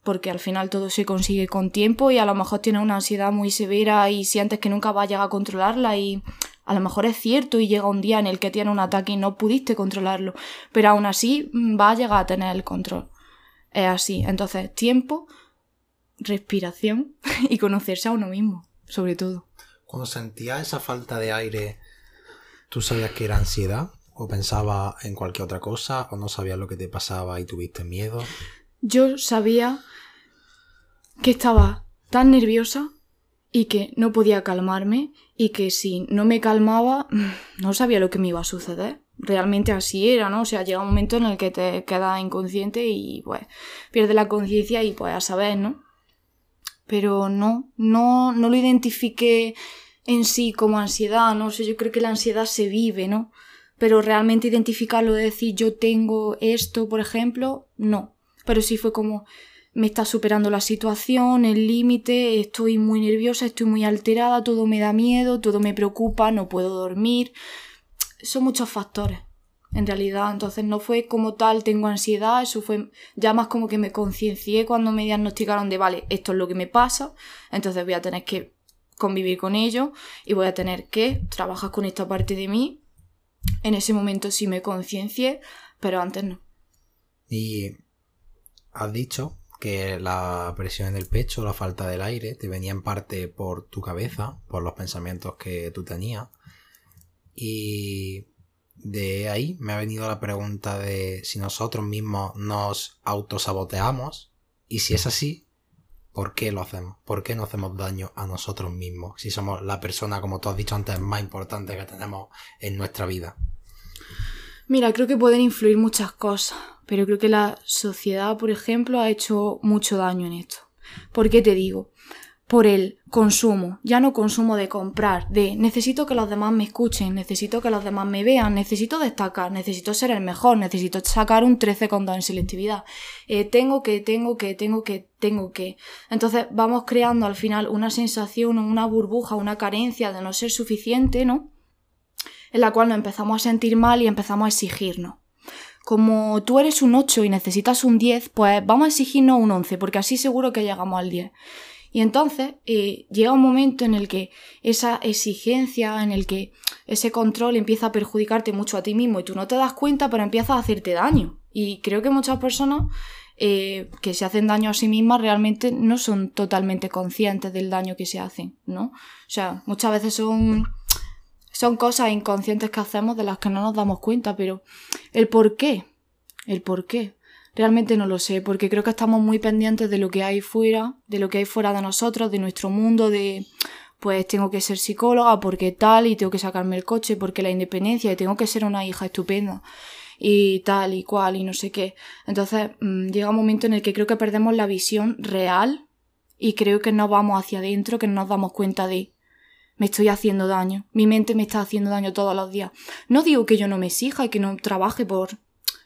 porque al final todo se consigue con tiempo y a lo mejor tienes una ansiedad muy severa y sientes que nunca vas a llegar a controlarla y a lo mejor es cierto y llega un día en el que tienes un ataque y no pudiste controlarlo, pero aún así mm, va a llegar a tener el control. Es así. Entonces, tiempo, respiración y conocerse a uno mismo, sobre todo. Cuando sentías esa falta de aire, ¿tú sabías que era ansiedad? ¿O pensabas en cualquier otra cosa? ¿O no sabías lo que te pasaba y tuviste miedo? Yo sabía que estaba tan nerviosa y que no podía calmarme y que si no me calmaba no sabía lo que me iba a suceder. Realmente así era, ¿no? O sea, llega un momento en el que te quedas inconsciente y pues pierdes la conciencia y pues a saber, ¿no? Pero no, no, no lo identifiqué en sí como ansiedad, ¿no? O sea, yo creo que la ansiedad se vive, ¿no? Pero realmente identificarlo de decir yo tengo esto, por ejemplo, no. Pero sí fue como, me está superando la situación, el límite, estoy muy nerviosa, estoy muy alterada, todo me da miedo, todo me preocupa, no puedo dormir. Son muchos factores, en realidad. Entonces no fue como tal, tengo ansiedad, eso fue ya más como que me conciencié cuando me diagnosticaron de, vale, esto es lo que me pasa, entonces voy a tener que convivir con ello y voy a tener que trabajar con esta parte de mí. En ese momento sí me conciencié, pero antes no. Y has dicho que la presión en el pecho, la falta del aire, te venía en parte por tu cabeza, por los pensamientos que tú tenías. Y de ahí me ha venido la pregunta de si nosotros mismos nos autosaboteamos y si es así, ¿por qué lo hacemos? ¿Por qué no hacemos daño a nosotros mismos si somos la persona, como tú has dicho antes, más importante que tenemos en nuestra vida? Mira, creo que pueden influir muchas cosas, pero creo que la sociedad, por ejemplo, ha hecho mucho daño en esto. ¿Por qué te digo? Por el consumo, ya no consumo de comprar, de necesito que los demás me escuchen, necesito que los demás me vean, necesito destacar, necesito ser el mejor, necesito sacar un 13,2 en selectividad. Eh, tengo que, tengo que, tengo que, tengo que. Entonces vamos creando al final una sensación, una burbuja, una carencia de no ser suficiente, ¿no? en la cual nos empezamos a sentir mal y empezamos a exigirnos. Como tú eres un 8 y necesitas un 10, pues vamos a exigirnos un 11, porque así seguro que llegamos al 10. Y entonces eh, llega un momento en el que esa exigencia, en el que ese control empieza a perjudicarte mucho a ti mismo y tú no te das cuenta, pero empieza a hacerte daño. Y creo que muchas personas eh, que se hacen daño a sí mismas realmente no son totalmente conscientes del daño que se hacen, ¿no? O sea, muchas veces son son cosas inconscientes que hacemos de las que no nos damos cuenta, pero el por qué, el por qué, realmente no lo sé, porque creo que estamos muy pendientes de lo que hay fuera, de lo que hay fuera de nosotros, de nuestro mundo, de pues tengo que ser psicóloga porque tal y tengo que sacarme el coche porque la independencia y tengo que ser una hija estupenda y tal y cual y no sé qué. Entonces mm, llega un momento en el que creo que perdemos la visión real y creo que no vamos hacia adentro, que no nos damos cuenta de me estoy haciendo daño, mi mente me está haciendo daño todos los días. No digo que yo no me exija y que no trabaje por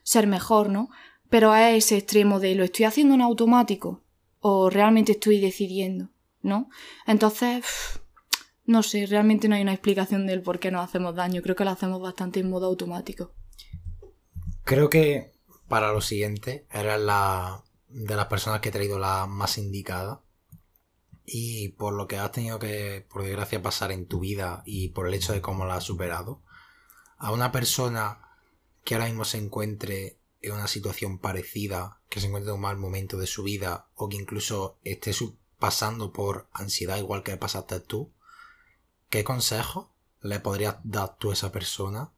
ser mejor, ¿no? Pero a ese extremo de lo estoy haciendo en automático o realmente estoy decidiendo, ¿no? Entonces, no sé, realmente no hay una explicación del por qué nos hacemos daño. Creo que lo hacemos bastante en modo automático. Creo que para lo siguiente eres la de las personas que he traído la más indicada y por lo que has tenido que, por desgracia, pasar en tu vida y por el hecho de cómo la has superado, a una persona que ahora mismo se encuentre en una situación parecida, que se encuentre en un mal momento de su vida o que incluso esté pasando por ansiedad igual que pasaste tú, ¿qué consejo le podrías dar tú a esa persona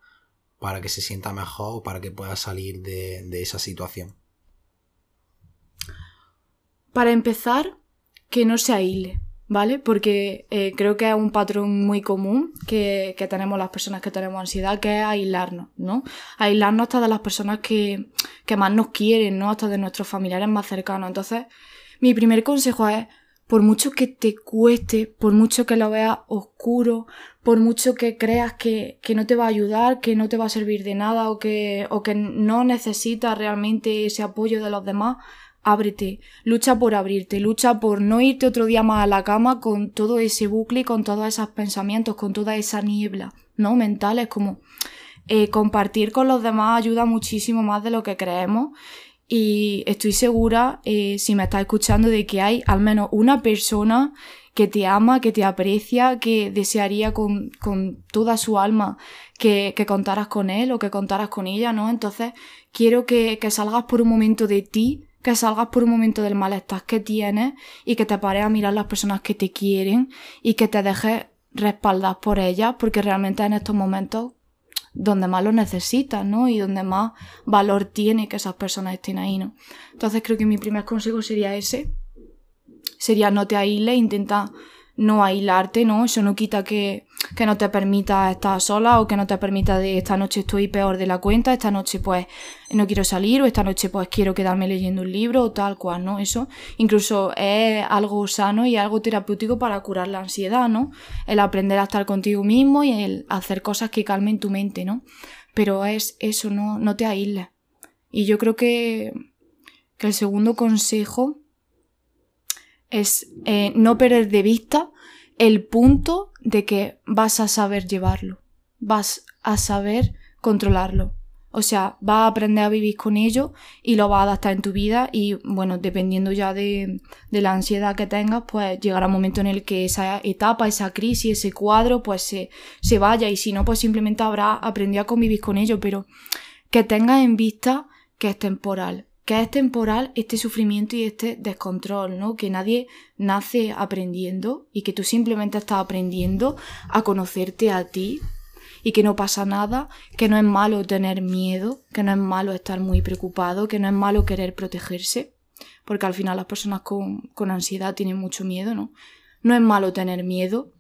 para que se sienta mejor o para que pueda salir de, de esa situación? Para empezar, que no se aísle, ¿vale? Porque eh, creo que es un patrón muy común que, que, tenemos las personas que tenemos ansiedad, que es aislarnos, ¿no? Aislarnos hasta de las personas que, que más nos quieren, ¿no? Hasta de nuestros familiares más cercanos. Entonces, mi primer consejo es, por mucho que te cueste, por mucho que lo veas oscuro, por mucho que creas que, que, no te va a ayudar, que no te va a servir de nada o que, o que no necesitas realmente ese apoyo de los demás, ábrete, lucha por abrirte, lucha por no irte otro día más a la cama con todo ese bucle, con todos esos pensamientos, con toda esa niebla, ¿no? Mentales, como eh, compartir con los demás ayuda muchísimo más de lo que creemos Y estoy segura, eh, si me estás escuchando, de que hay al menos una persona que te ama, que te aprecia, que desearía con, con toda su alma que, que, contaras con él o que contaras con ella, ¿no? Entonces, quiero que, que salgas por un momento de ti, que salgas por un momento del malestar que tienes y que te pares a mirar las personas que te quieren y que te dejes respaldar por ellas, porque realmente en estos momentos donde más lo necesitas, ¿no? Y donde más valor tiene que esas personas estén ahí, ¿no? Entonces creo que mi primer consejo sería ese. Sería no te aísles, intenta no aislarte, ¿no? Eso no quita que, que no te permita estar sola o que no te permita de esta noche estoy peor de la cuenta, esta noche pues no quiero salir o esta noche pues quiero quedarme leyendo un libro o tal cual, ¿no? Eso incluso es algo sano y algo terapéutico para curar la ansiedad, ¿no? El aprender a estar contigo mismo y el hacer cosas que calmen tu mente, ¿no? Pero es eso, no, no te aísles. Y yo creo que, que el segundo consejo es eh, no perder de vista el punto de que vas a saber llevarlo, vas a saber controlarlo. O sea, vas a aprender a vivir con ello y lo vas a adaptar en tu vida y bueno, dependiendo ya de, la ansiedad que tengas, pues llegará un momento en el que esa etapa, esa crisis, ese cuadro, pues se, se vaya y si no, pues simplemente habrás aprendido a convivir con ello, pero que tengas en vista que es temporal, que es temporal este sufrimiento y este descontrol, ¿no? Que nadie nace aprendiendo y que tú simplemente estás aprendiendo a conocerte a ti y que no pasa nada, que no es malo tener miedo, que no es malo estar muy preocupado, que no es malo querer protegerse, porque al final las personas con, con ansiedad tienen mucho miedo, ¿no? No es malo tener miedo,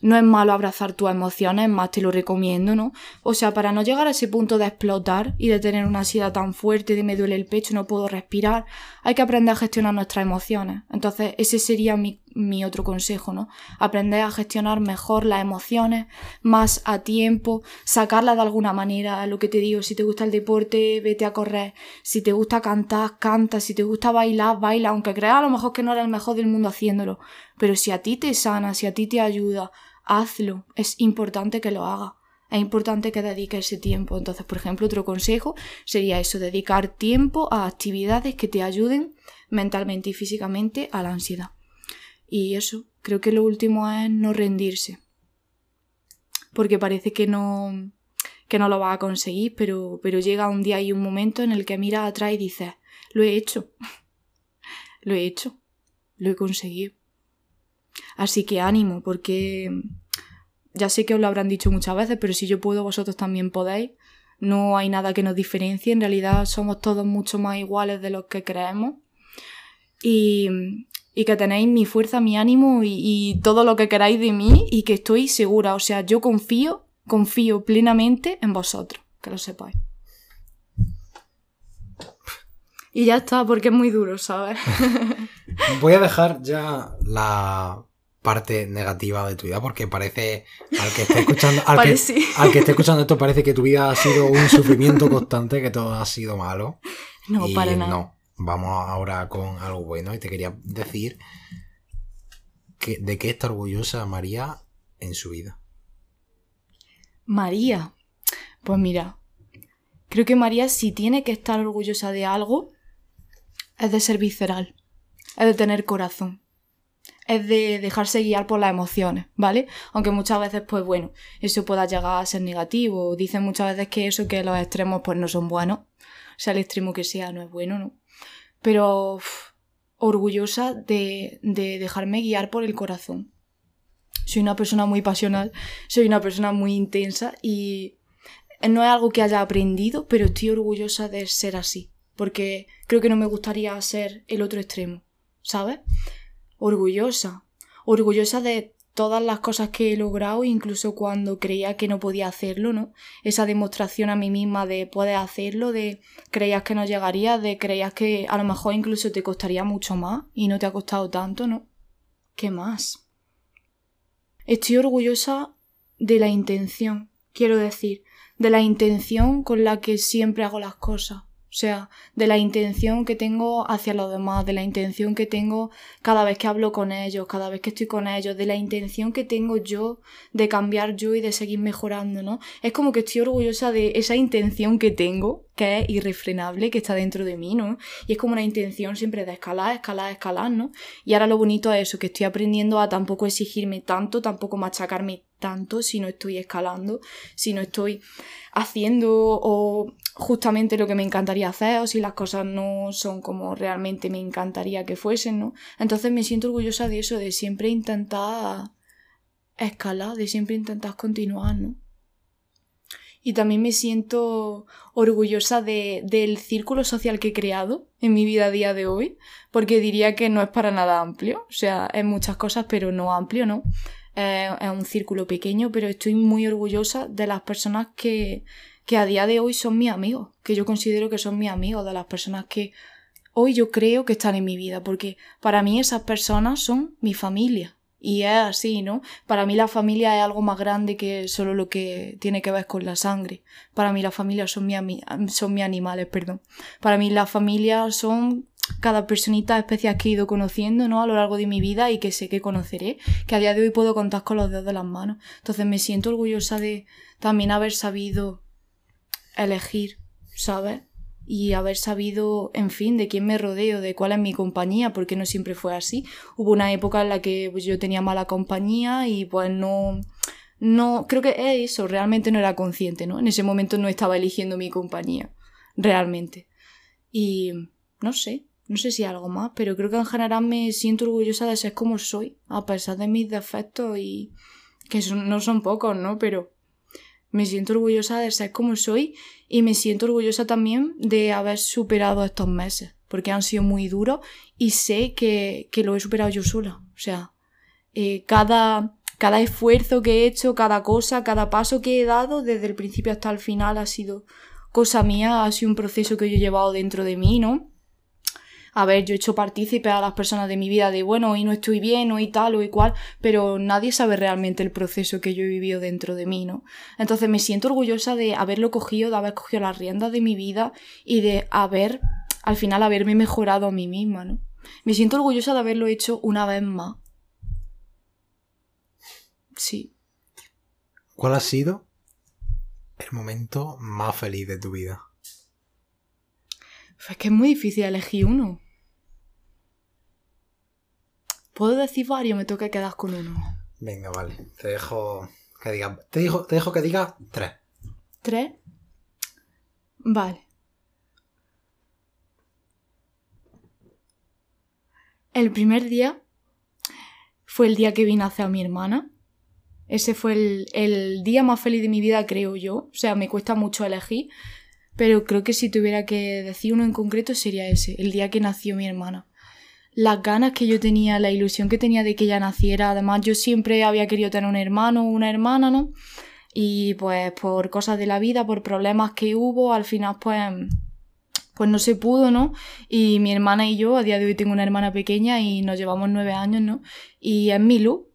no es malo abrazar tus emociones, más te lo recomiendo, ¿no? O sea, para no llegar a ese punto de explotar y de tener una ansiedad tan fuerte de me duele el pecho, no puedo respirar, hay que aprender a gestionar nuestras emociones. Entonces, ese sería mi, mi otro consejo, ¿no? Aprender a gestionar mejor las emociones, más a tiempo, sacarlas de alguna manera, lo que te digo, si te gusta el deporte, vete a correr, si te gusta cantar, canta, si te gusta bailar, baila, aunque creas a lo mejor que no eres el mejor del mundo haciéndolo, pero si a ti te sana, si a ti te ayuda, hazlo, es importante que lo haga. Es importante que dediques ese tiempo. Entonces, por ejemplo, otro consejo sería eso, dedicar tiempo a actividades que te ayuden mentalmente y físicamente a la ansiedad. Y eso, creo que lo último es no rendirse. Porque parece que no, que no lo vas a conseguir, pero, pero llega un día y un momento en el que miras atrás y dices, lo he hecho. lo he hecho. Lo he conseguido. Así que ánimo, porque ya sé que os lo habrán dicho muchas veces, pero si yo puedo, vosotros también podéis. No hay nada que nos diferencie, en realidad somos todos mucho más iguales de lo que creemos. Y, y que tenéis mi fuerza, mi ánimo y, y, todo lo que queráis de mí y que estoy segura, o sea, yo confío, confío plenamente en vosotros, que lo sepáis. Y ya está, porque es muy duro, ¿sabes? Voy a dejar ya la parte negativa de tu vida porque parece al que esté escuchando al, que, al que esté escuchando esto parece que tu vida ha sido un sufrimiento constante que todo ha sido malo. No y para nada. no vamos ahora con algo bueno y te quería decir que, de qué está orgullosa María en su vida. María. Pues mira creo que María si tiene que estar orgullosa de algo es de ser visceral es de tener corazón es de dejarse guiar por las emociones, ¿vale? Aunque muchas veces, pues bueno, eso pueda llegar a ser negativo. Dicen muchas veces que eso, que los extremos, pues no son buenos. O sea, el extremo que sea no es bueno, ¿no? Pero orgullosa de, de dejarme guiar por el corazón. Soy una persona muy pasional, soy una persona muy intensa y no es algo que haya aprendido, pero estoy orgullosa de ser así. Porque creo que no me gustaría ser el otro extremo, ¿sabes? Orgullosa, orgullosa de todas las cosas que he logrado, incluso cuando creía que no podía hacerlo, ¿no? Esa demostración a mí misma de poder hacerlo, de creías que no llegaría, de creías que a lo mejor incluso te costaría mucho más y no te ha costado tanto, ¿no? ¿Qué más? Estoy orgullosa de la intención, quiero decir, de la intención con la que siempre hago las cosas. O sea, de la intención que tengo hacia los demás, de la intención que tengo cada vez que hablo con ellos, cada vez que estoy con ellos, de la intención que tengo yo de cambiar yo y de seguir mejorando, ¿no? Es como que estoy orgullosa de esa intención que tengo, que es irrefrenable, que está dentro de mí, ¿no? Y es como una intención siempre de escalar, escalar, escalar, ¿no? Y ahora lo bonito es eso, que estoy aprendiendo a tampoco exigirme tanto, tampoco machacarme tanto si no estoy escalando, si no estoy haciendo o justamente lo que me encantaría hacer o si las cosas no son como realmente me encantaría que fuesen, ¿no? Entonces me siento orgullosa de eso, de siempre intentar escalar, de siempre intentar continuar, ¿no? Y también me siento orgullosa de, del círculo social que he creado en mi vida a día de hoy, porque diría que no es para nada amplio, o sea, es muchas cosas, pero no amplio, ¿no? es un círculo pequeño, pero estoy muy orgullosa de las personas que, que a día de hoy son mis amigos, que yo considero que son mis amigos, de las personas que hoy yo creo que están en mi vida, porque para mí esas personas son mi familia. Y es así, ¿no? Para mí la familia es algo más grande que solo lo que tiene que ver con la sangre. Para mí la familia son mis son mi animales, perdón. Para mí la familia son cada personita especial que he ido conociendo, ¿no? A lo largo de mi vida y que sé que conoceré, que a día de hoy puedo contar con los dedos de las manos. Entonces me siento orgullosa de también haber sabido elegir, ¿sabes? Y haber sabido, en fin, de quién me rodeo, de cuál es mi compañía, porque no siempre fue así. Hubo una época en la que pues, yo tenía mala compañía y pues no, no, creo que eso, realmente no era consciente, ¿no? En ese momento no estaba eligiendo mi compañía, realmente. Y no sé, no sé si algo más, pero creo que en general me siento orgullosa de ser como soy, a pesar de mis defectos y que no son pocos, ¿no? Pero me siento orgullosa de ser como soy y me siento orgullosa también de haber superado estos meses, porque han sido muy duros y sé que, que lo he superado yo sola. O sea, eh, cada, cada esfuerzo que he hecho, cada cosa, cada paso que he dado desde el principio hasta el final ha sido cosa mía, ha sido un proceso que yo he llevado dentro de mí, ¿no? A ver, yo he hecho partícipe a las personas de mi vida de, bueno, hoy no estoy bien, hoy tal o igual, pero nadie sabe realmente el proceso que yo he vivido dentro de mí, ¿no? Entonces me siento orgullosa de haberlo cogido, de haber cogido las riendas de mi vida y de haber, al final, haberme mejorado a mí misma, ¿no? Me siento orgullosa de haberlo hecho una vez más. Sí. ¿Cuál ha sido el momento más feliz de tu vida? Es que es muy difícil elegir uno. ¿Puedo decir varios? Me toca quedar con uno. Venga, vale. Te dejo que diga. Te, dejo, te dejo que diga tres. ¿Tres? Vale. El primer día fue el día que vine hacia mi hermana. Ese fue el, el, día más feliz de mi vida, creo yo. O sea, me cuesta mucho elegir. Pero creo que si tuviera que decir uno en concreto sería ese, el día que nació mi hermana. Las ganas que yo tenía, la ilusión que tenía de que ella naciera. Además, yo siempre había querido tener un hermano o una hermana, ¿no? Y pues por cosas de la vida, por problemas que hubo, al final pues pues no se pudo, ¿no? Y mi hermana y yo, a día de hoy tengo una hermana pequeña y nos llevamos nueve años, ¿no? Y es Milu,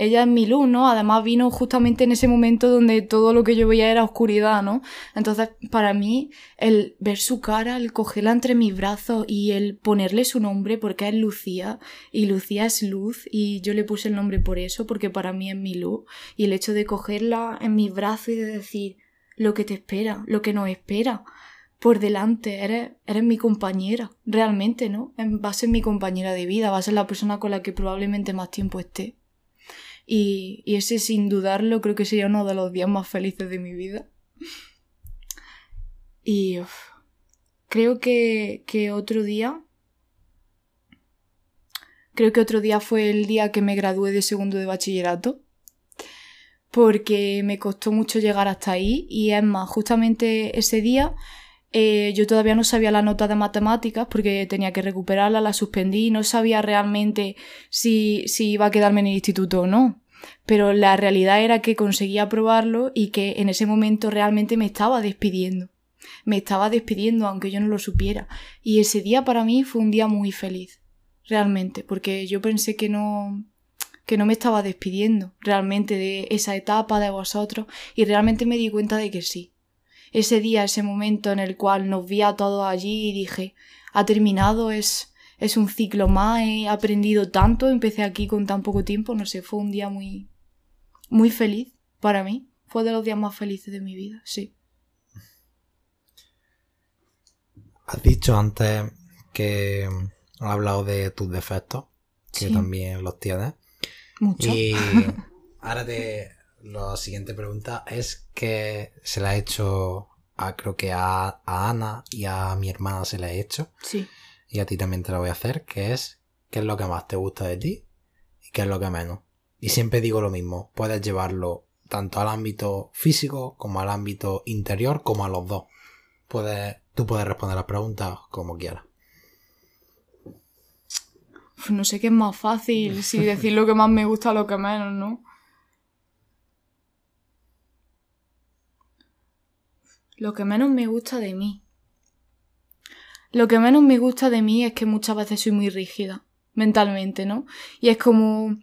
ella es mi luz, ¿no? Además vino justamente en ese momento donde todo lo que yo veía era oscuridad, ¿no? Entonces, para mí, el ver su cara, el cogerla entre mis brazos y el ponerle su nombre, porque es Lucía, y Lucía es luz, y yo le puse el nombre por eso, porque para mí es mi luz, y el hecho de cogerla en mis brazos y de decir lo que te espera, lo que nos espera, por delante, eres, eres mi compañera, realmente, ¿no? Va a ser mi compañera de vida, va a ser la persona con la que probablemente más tiempo esté. Y, ese sin dudarlo creo que sería uno de los días más felices de mi vida. Y creo que, que otro día... Creo que otro día fue el día que me gradué de segundo de bachillerato porque me costó mucho llegar hasta ahí y es más, justamente ese día eh, yo todavía no sabía la nota de matemáticas porque tenía que recuperarla, la suspendí, no sabía realmente si, si iba a quedarme en el instituto o no. Pero la realidad era que conseguía aprobarlo y que en ese momento realmente me estaba despidiendo. Me estaba despidiendo aunque yo no lo supiera. Y ese día para mí fue un día muy feliz. Realmente. Porque yo pensé que no, que no me estaba despidiendo realmente de esa etapa de vosotros y realmente me di cuenta de que sí. ese día, ese momento en el cual nos vi a todos allí y dije, ha terminado, es, es un ciclo más, he aprendido tanto, empecé aquí con tan poco tiempo, no sé, fue un día muy, muy feliz para mí. Fue de los días más felices de mi vida, sí. Has dicho antes que has hablado de tus defectos, que Sí. también los tienes. Mucho. Y ahora te, la siguiente pregunta es que se la he hecho a, creo que a, a Ana y a mi hermana se la he hecho. Sí. Y a ti también te la voy a hacer, que es qué es lo que más te gusta de ti y qué es lo que menos. Y siempre digo lo mismo, puedes llevarlo tanto al ámbito físico como al ámbito interior como a los dos. Puedes, tú puedes responder las preguntas como quieras. Uf, No sé qué es más fácil, si decir lo que más me gusta o lo que menos, ¿no? Lo que menos me gusta de mí. Lo que menos me gusta de mí es que muchas veces soy muy rígida, mentalmente, ¿no? Y es como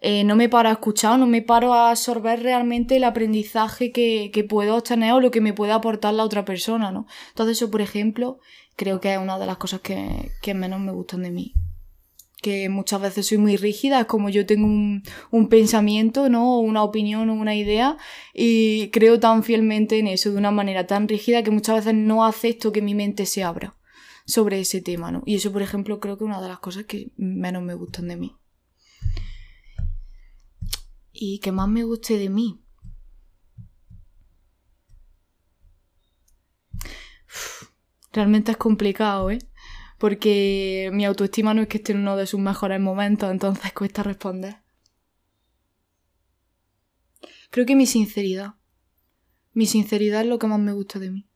eh, no me paro a escuchar, no me paro a absorber realmente el aprendizaje que, que puedo obtener o lo que me puede aportar la otra persona, ¿no? Entonces eso, por ejemplo, creo que es una de las cosas que, que menos me gustan de mí que muchas veces soy muy rígida, es como yo tengo un, un pensamiento, ¿no? O una opinión o una idea y creo tan fielmente en eso de una manera tan rígida que muchas veces no acepto que mi mente se abra sobre ese tema, ¿no? Y eso, por ejemplo, creo que es una de las cosas que menos me gustan de mí. Y que más me guste de mí. Realmente es complicado, ¿eh? porque mi autoestima no es que esté en uno de sus mejores momentos, entonces cuesta responder. Creo que mi sinceridad. Mi sinceridad es lo que más me gusta de mí.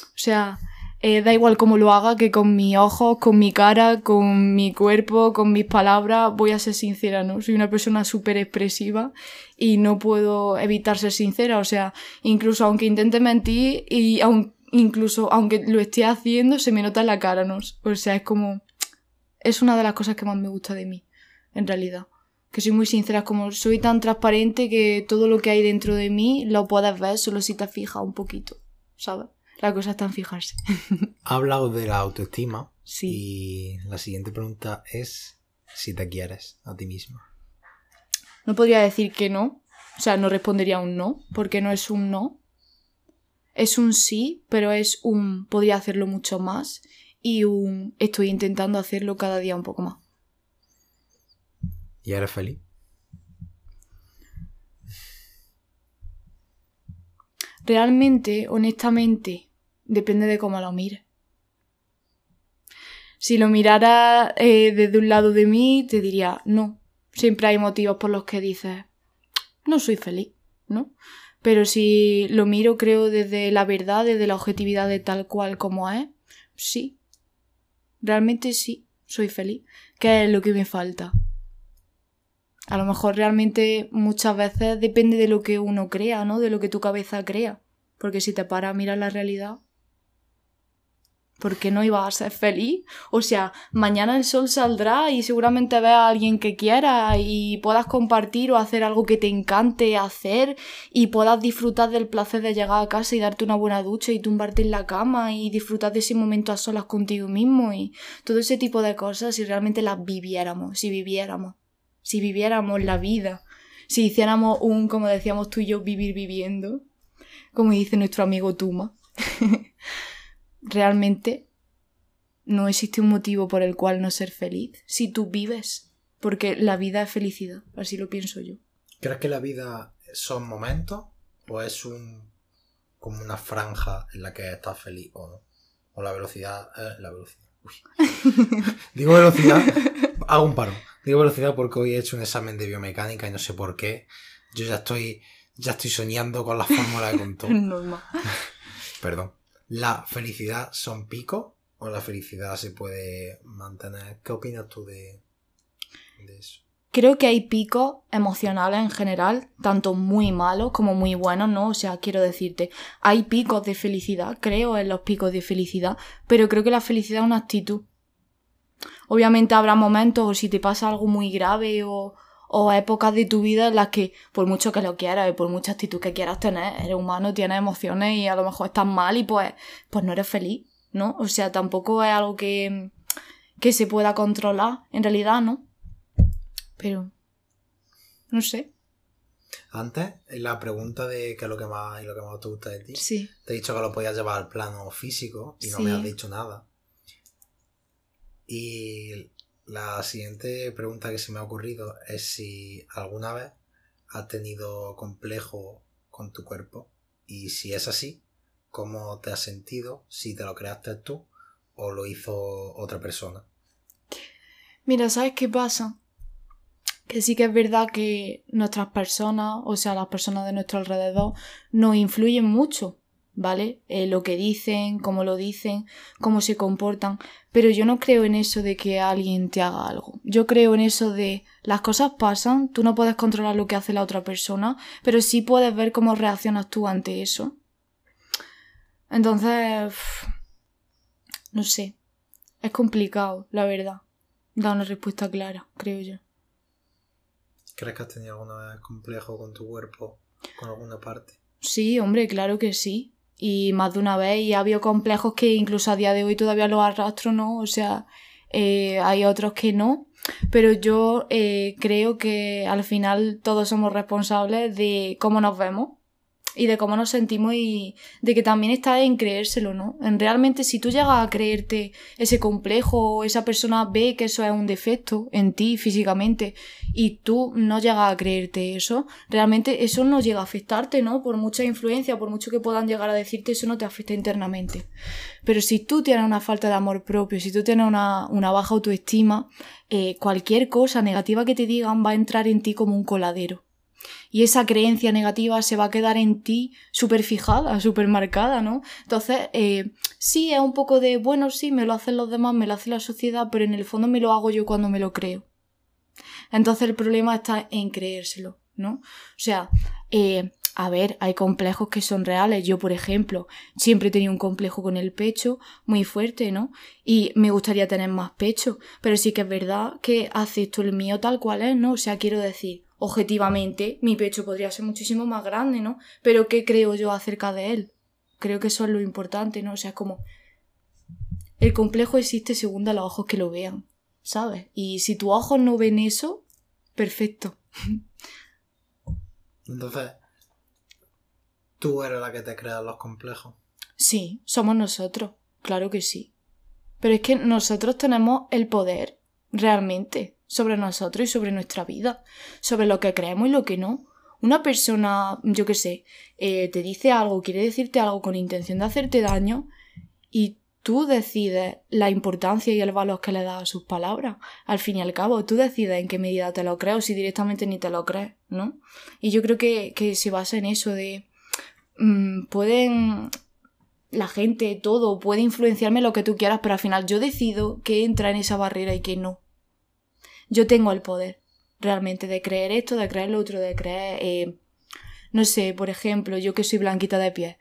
O sea, eh, da igual cómo lo haga, que con mis ojos, con mi cara, con mi cuerpo, con mis palabras, voy a ser sincera, ¿no? Soy una persona súper expresiva y no puedo evitar ser sincera. O sea, incluso aunque intente mentir y aun, incluso aunque lo esté haciendo, se me nota en la cara, ¿no? O sea, es como... Es una de las cosas que más me gusta de mí, en realidad. Que soy muy sincera, como soy tan transparente que todo lo que hay dentro de mí lo puedes ver solo si te fijas un poquito, ¿sabes? La cosa está en fijarse. Ha hablado de la autoestima Sí. y la siguiente pregunta es si te quieres a ti misma. No podría decir que no, o sea, no respondería un no, porque no es un no. Es un sí, pero es un podría hacerlo mucho más y un estoy intentando hacerlo cada día un poco más. ¿Y eres feliz? Realmente, honestamente, depende de cómo lo mires. Si lo mirara eh, desde un lado de mí, te diría, no. Siempre hay motivos por los que dices, no soy feliz, ¿no? Pero si lo miro, creo, desde la verdad, desde la objetividad de tal cual como es, sí. Realmente sí, soy feliz. ¿Qué es lo que me falta? A lo mejor realmente muchas veces depende de lo que uno crea, ¿no? De lo que tu cabeza crea. Porque si te paras a mirar la realidad, ¿por qué no ibas a ser feliz? O sea, mañana el sol saldrá y seguramente veas a alguien que quieras y puedas compartir o hacer algo que te encante hacer y puedas disfrutar del placer de llegar a casa y darte una buena ducha y tumbarte en la cama y disfrutar de ese momento a solas contigo mismo y todo ese tipo de cosas si realmente las viviéramos, si viviéramos si viviéramos la vida, si hiciéramos un, como decíamos tú y yo, vivir viviendo, como dice nuestro amigo Tuma, realmente no existe un motivo por el cual no ser feliz si tú vives, porque la vida es felicidad, así lo pienso yo. ¿Crees que la vida son momentos o es un como una franja en la que estás feliz o no? O la velocidad, eh, la velocidad. Uy. Digo velocidad, hago un paro. Digo velocidad porque hoy he hecho un examen de biomecánica y no sé por qué. Yo ya estoy ya estoy soñando con la fórmula de control. Normal. Perdón. ¿La felicidad son picos o la felicidad se puede mantener? ¿Qué opinas tú de, eso? Creo que hay picos emocionales en general, tanto muy malos como muy buenos, ¿no? O sea, quiero decirte, hay picos de felicidad, creo en los picos de felicidad, pero creo que la felicidad es una actitud. Obviamente habrá momentos, o si te pasa algo muy grave o, o épocas de tu vida en las que, por mucho que lo quieras y por mucha actitud que quieras tener, eres humano, tienes emociones y a lo mejor estás mal y pues, pues no eres feliz, ¿no? O sea, tampoco es algo que, que se pueda controlar, en realidad, ¿no? Pero, no sé. Antes, en la pregunta de qué es lo que más y lo que más te gusta de ti, Sí. te he dicho que lo podías llevar al plano físico y no me has dicho nada. Y la siguiente pregunta que se me ha ocurrido es si alguna vez has tenido complejo con tu cuerpo y si es así, ¿cómo te has sentido? Si te lo creaste tú o lo hizo otra persona. Mira, ¿sabes qué pasa? Que sí que es verdad que nuestras personas, o sea, las personas de nuestro alrededor, nos influyen mucho, ¿vale? Eh, lo que dicen, cómo lo dicen, cómo se comportan. Pero yo no creo en eso de que alguien te haga algo. Yo creo en eso de las cosas pasan, tú no puedes controlar lo que hace la otra persona, pero sí puedes ver cómo reaccionas tú ante eso. Entonces, no sé. Es complicado, la verdad. Da una respuesta clara, creo yo. ¿Crees que has tenido alguna vez complejo con tu cuerpo, con alguna parte? Sí, hombre, claro que sí. Y más de una vez, y ha habido complejos que incluso a día de hoy todavía los arrastro, ¿no? O sea, eh, hay otros que no. Pero yo eh, creo que al final todos somos responsables de cómo nos vemos y de cómo nos sentimos y de que también está en creérselo, ¿no? En realmente si tú llegas a creerte ese complejo o esa persona ve que eso es un defecto en ti físicamente y tú no llegas a creerte eso, realmente eso no llega a afectarte, ¿no? Por mucha influencia, por mucho que puedan llegar a decirte, eso no te afecta internamente. Pero si tú tienes una falta de amor propio, si tú tienes una, una baja autoestima, eh, cualquier cosa negativa que te digan va a entrar en ti como un coladero. Y esa creencia negativa se va a quedar en ti súper fijada, súper marcada, ¿no? Entonces, eh, sí, es un poco de, bueno, sí, me lo hacen los demás, me lo hace la sociedad, pero en el fondo me lo hago yo cuando me lo creo. Entonces el problema está en creérselo, ¿no? O sea, eh, a ver, hay complejos que son reales. Yo, por ejemplo, siempre he tenido un complejo con el pecho muy fuerte, ¿no? Y me gustaría tener más pecho, pero sí que es verdad que acepto el mío tal cual es, ¿no? O sea, quiero decir, objetivamente, mi pecho podría ser muchísimo más grande, ¿no? Pero ¿qué creo yo acerca de él? Creo que eso es lo importante, ¿no? O sea, es como... El complejo existe según de los ojos que lo vean, ¿sabes? Y si tus ojos no ven eso, perfecto. Entonces, tú eres la que te creas los complejos. Sí, somos nosotros, claro que sí. Pero es que nosotros tenemos el poder, realmente, sobre nosotros y sobre nuestra vida, sobre lo que creemos y lo que no. Una persona, yo qué sé, eh, te dice algo, quiere decirte algo con intención de hacerte daño y tú decides la importancia y el valor que le das a sus palabras. Al fin y al cabo, tú decides en qué medida te lo crees o si directamente ni te lo crees, ¿no? Y yo creo que, se basa en eso de... mm, pueden la gente, todo, puede influenciarme lo que tú quieras, pero al final yo decido que entra en esa barrera y que no. Yo tengo el poder, realmente, de creer esto, de creer lo otro, de creer, eh, no sé, por ejemplo, yo que soy blanquita de pies,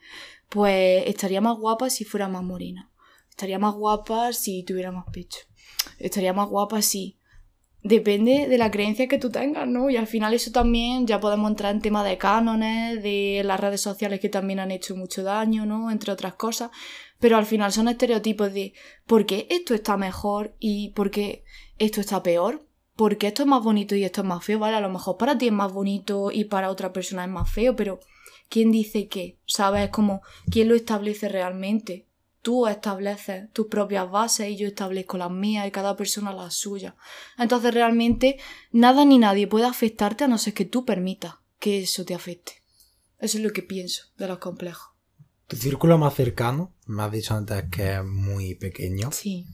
pues estaría más guapa si fuera más morena. Estaría más guapa si tuviera más pecho. Estaría más guapa si... Depende de la creencia que tú tengas, ¿no? Y al final eso también ya podemos entrar en tema de cánones, de las redes sociales que también han hecho mucho daño, ¿no? Entre otras cosas. Pero al final son estereotipos de por qué esto está mejor y por qué esto está peor. Porque esto es más bonito y esto es más feo, ¿vale? A lo mejor para ti es más bonito y para otra persona es más feo, pero ¿quién dice qué? ¿Sabes? Es como, ¿quién lo establece realmente? Tú estableces tus propias bases y yo establezco las mías y cada persona las suyas. Entonces realmente nada ni nadie puede afectarte a no ser que tú permitas que eso te afecte. Eso es lo que pienso de los complejos. Tu círculo más cercano, me has dicho antes que es muy pequeño. Sí.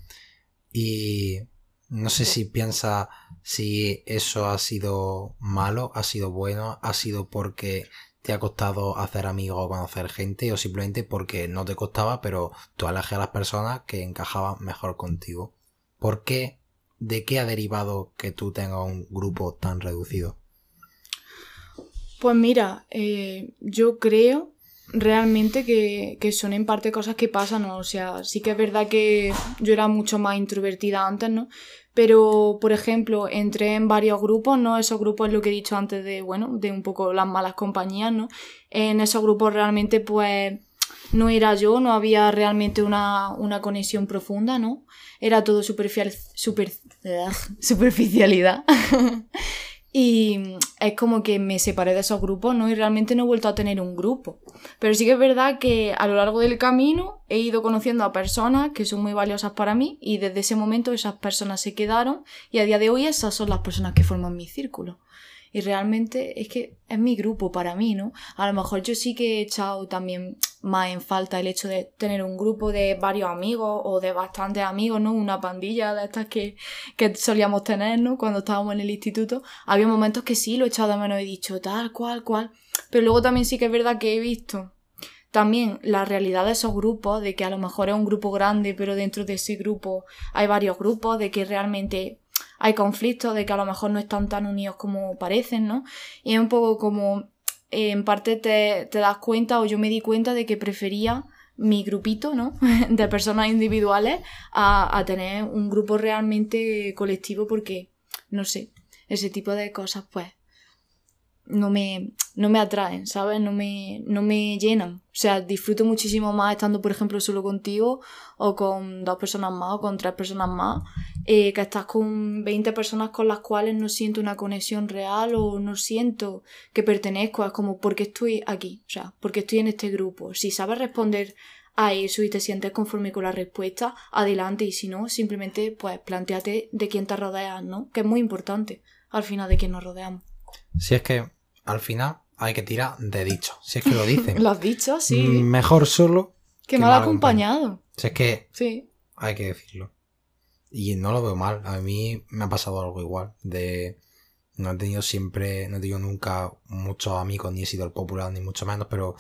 Y no sé si piensas si eso ha sido malo, ha sido bueno, ha sido porque te ha costado hacer amigos o conocer gente o simplemente porque no te costaba, pero tú elegías a las personas que encajaban mejor contigo. ¿Por qué? ¿De qué ha derivado que tú tengas un grupo tan reducido? Pues mira, eh, yo creo realmente que, que son en parte cosas que pasan, ¿no? O sea, sí que es verdad que yo era mucho más introvertida antes, ¿no? Pero, por ejemplo, entré en varios grupos, ¿no? Esos grupos es lo que he dicho antes de, bueno, de un poco las malas compañías, ¿no? En esos grupos realmente, pues, no era yo, no había realmente una, una conexión profunda, ¿no? Era todo superficial, super, superficialidad. Y es como que me separé de esos grupos, ¿no? Y realmente no he vuelto a tener un grupo. Pero sí que es verdad que a lo largo del camino he ido conociendo a personas que son muy valiosas para mí y desde ese momento esas personas se quedaron y a día de hoy esas son las personas que forman mi círculo. Y realmente es que es mi grupo para mí, ¿no? A lo mejor yo sí que he echado también más en falta el hecho de tener un grupo de varios amigos o de bastantes amigos, ¿no? Una pandilla de estas que, que solíamos tener, ¿no? Cuando estábamos en el instituto. Había momentos que sí lo he echado de menos y he dicho tal, cual, cual. Pero luego también sí que es verdad que he visto también la realidad de esos grupos, de que a lo mejor es un grupo grande, pero dentro de ese grupo hay varios grupos, de que realmente hay conflictos, de que a lo mejor no están tan unidos como parecen, ¿no? Y es un poco como, en parte te, te das cuenta, o yo me di cuenta de que prefería mi grupito, ¿no? de personas individuales a, a tener un grupo realmente colectivo porque, no sé, ese tipo de cosas, pues, no me, no me atraen, ¿sabes? No me, no me llenan. O sea, disfruto muchísimo más estando, por ejemplo, solo contigo o con dos personas más o con tres personas más, eh, que estás con 20 personas con las cuales no siento una conexión real o no siento que pertenezco. Es como, ¿por qué estoy aquí? O sea, ¿por qué estoy en este grupo? Si sabes responder a eso y te sientes conforme con la respuesta, adelante. Y si no, simplemente, pues, planteate de quién te rodeas, ¿no? Que es muy importante al final de quién nos rodeamos. Si es que al final hay que tirar de dicho. Si es que lo dicen. lo has dicho, sí. Mejor solo. Que, mal acompañado. Si es que. Sí. Hay que decirlo. Y no lo veo mal. A mí me ha pasado algo igual. De. No he tenido siempre. No he tenido nunca muchos amigos, ni he sido el popular, ni mucho menos, pero.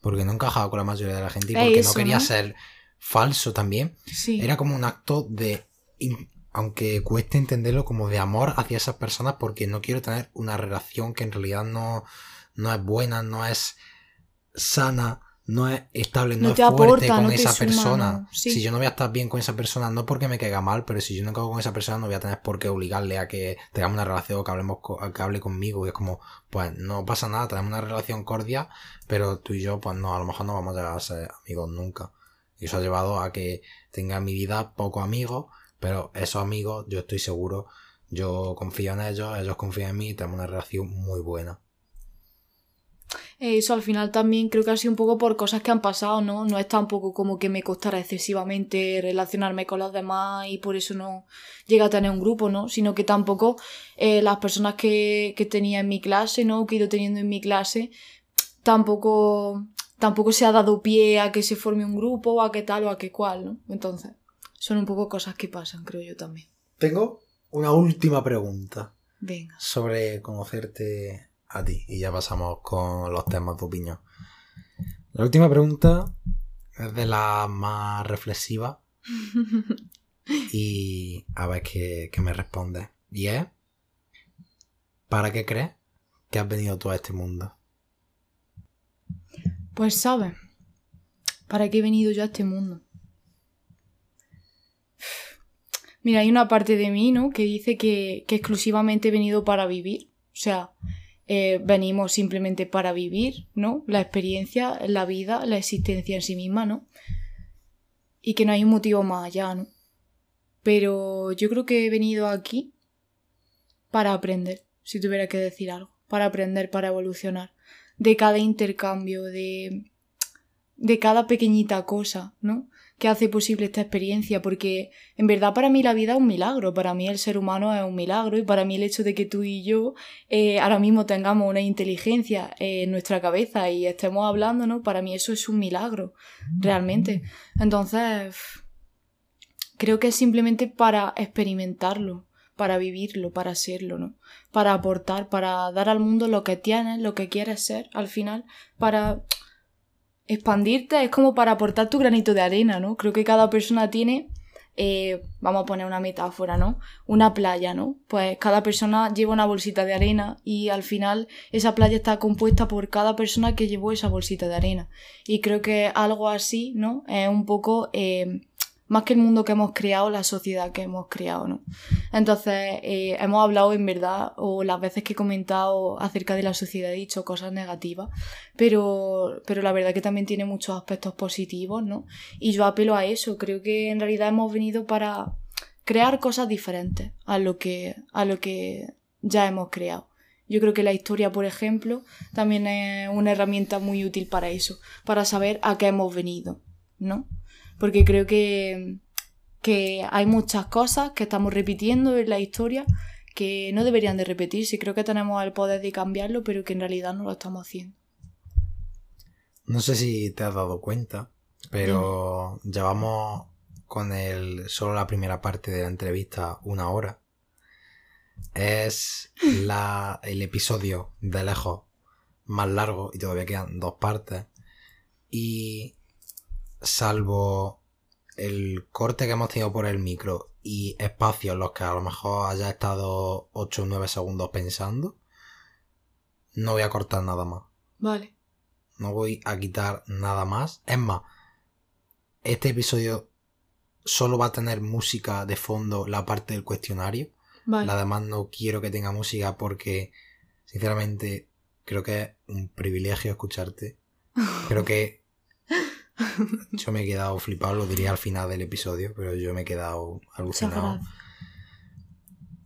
Porque no he encajado con la mayoría de la gente y porque no quería ser falso también. Sí. Era como un acto de aunque cueste entenderlo como de amor hacia esas personas porque no quiero tener una relación que en realidad no, no es buena, no es sana, no es estable, no, es fuerte con esa persona. Si yo no voy a estar bien con esa persona, no porque me caiga mal, pero si yo no cago con esa persona, no voy a tener por qué obligarle a que tengamos una relación o que hablemos que hable conmigo. Y es como, pues no pasa nada, tenemos una relación cordial, pero tú y yo, pues no, a lo mejor no vamos a llegar a ser amigos nunca. Y eso ha llevado a que tenga en mi vida pocos amigos pero esos amigos, yo estoy seguro, yo confío en ellos, ellos confían en mí y tenemos una relación muy buena. Eso al final también creo que ha sido un poco por cosas que han pasado, ¿no? No es tampoco como que me costara excesivamente relacionarme con los demás y por eso no llega a tener un grupo, ¿no? Sino que tampoco eh, las personas que, que tenía en mi clase, ¿no? Que he ido teniendo en mi clase, tampoco, tampoco se ha dado pie a que se forme un grupo o a qué tal o a qué cual, ¿no? Entonces son un poco cosas que pasan, creo yo también. Tengo una última pregunta. Venga. Sobre conocerte a ti. Y ya pasamos con los temas de opinión. La última pregunta es de la más reflexiva. y a ver qué, qué me responde. Y es, ¿para qué crees que has venido tú a este mundo? Pues sabes, ¿para qué he venido yo a este mundo? Mira, hay una parte de mí, ¿no? Que dice que, exclusivamente he venido para vivir. O sea, eh, venimos simplemente para vivir, ¿no? La experiencia, la vida, la existencia en sí misma, ¿no? Y que no hay un motivo más allá, ¿no? Pero yo creo que he venido aquí para aprender, si tuviera que decir algo. Para aprender, para evolucionar. De cada intercambio, de. de cada pequeñita cosa, ¿no? Que hace posible esta experiencia, porque en verdad para mí la vida es un milagro, para mí el ser humano es un milagro y para mí el hecho de que tú y yo eh, ahora mismo tengamos una inteligencia en nuestra cabeza y estemos hablando, ¿no? Para mí eso es un milagro, realmente. Entonces, creo que es simplemente para experimentarlo, para vivirlo, para serlo, ¿no? Para aportar, para dar al mundo lo que tienes, lo que quieres ser, al final, para expandirte es como para aportar tu granito de arena, ¿no? Creo que cada persona tiene eh, vamos a poner una metáfora, ¿no? Una playa, ¿no? Pues cada persona lleva una bolsita de arena y al final esa playa está compuesta por cada persona que llevó esa bolsita de arena. Y creo que algo así, ¿no? Es un poco... Eh, más que el mundo que hemos creado, la sociedad que hemos creado, ¿no? Entonces, eh, hemos hablado en verdad, o las veces que he comentado acerca de la sociedad he dicho cosas negativas, pero, pero la verdad que también tiene muchos aspectos positivos, ¿no? Y yo apelo a eso, creo que en realidad hemos venido para crear cosas diferentes a lo que, a lo que ya hemos creado. Yo creo que la historia, por ejemplo, también es una herramienta muy útil para eso, para saber a qué hemos venido, ¿no? Porque creo que, que hay muchas cosas que estamos repitiendo en la historia que no deberían de repetirse. Creo que tenemos el poder de cambiarlo, pero que en realidad no lo estamos haciendo. No sé si te has dado cuenta, pero llevamos con el solo la primera parte de la entrevista una hora. Es la, el episodio de lejos más largo y todavía quedan dos partes. Y salvo el corte que hemos tenido por el micro y espacios en los que a lo mejor haya estado 8 o 9 segundos pensando, no voy a cortar nada más. Vale. No voy a quitar nada más. Es más, este episodio solo va a tener música de fondo la parte del cuestionario. Vale. La demás no quiero que tenga música porque, sinceramente, creo que es un privilegio escucharte. Creo que yo me he quedado flipado, lo diría al final del episodio, pero yo me he quedado alucinado.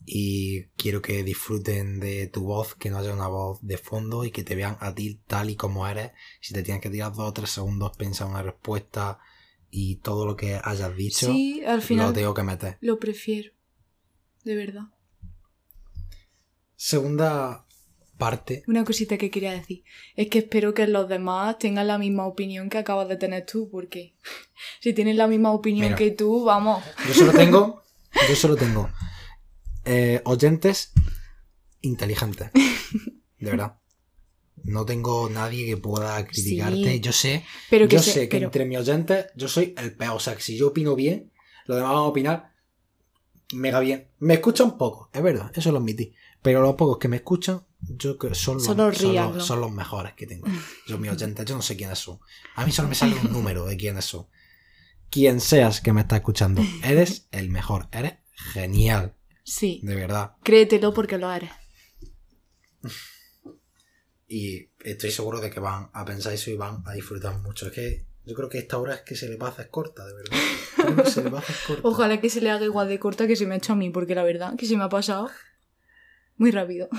Y quiero que disfruten de tu voz, que no haya una voz de fondo y que te vean a ti tal y como eres. Si te tienes que tirar dos o tres segundos, pensar una respuesta y todo lo que hayas dicho, sí, al final lo tengo que meter. Lo prefiero. De verdad. Segunda parte. Una cosita que quería decir. Es que espero que los demás tengan la misma opinión que acabas de tener tú, porque si tienen la misma opinión Mira. que tú, vamos. Yo solo tengo, yo solo tengo eh, oyentes inteligentes. De verdad. No tengo nadie que pueda criticarte. Sí. Yo sé, Pero que yo sé que pero- entre mis oyentes yo soy el peor. O sea, que si yo opino bien, los demás van a opinar mega bien. Me escuchan poco, es verdad, eso lo admití. Pero los pocos que me escuchan, yo creo que son los, los son real, los- ¿no? son los mejores que tengo. Yo, mis oyentes, yo no sé quiénes son. A mí solo me sale un número de quiénes son. Quien seas que me está escuchando, eres el mejor, eres genial, Sí. de verdad. Créetelo porque lo eres. Y estoy seguro de que van a pensar eso y van a disfrutar mucho. Es que yo creo que esta hora es que se le va a hacer corta, de verdad. Creo que se le va a hacer corta. Ojalá que se le haga igual de corta que se me ha hecho a mí, porque la verdad que se me ha pasado muy rápido.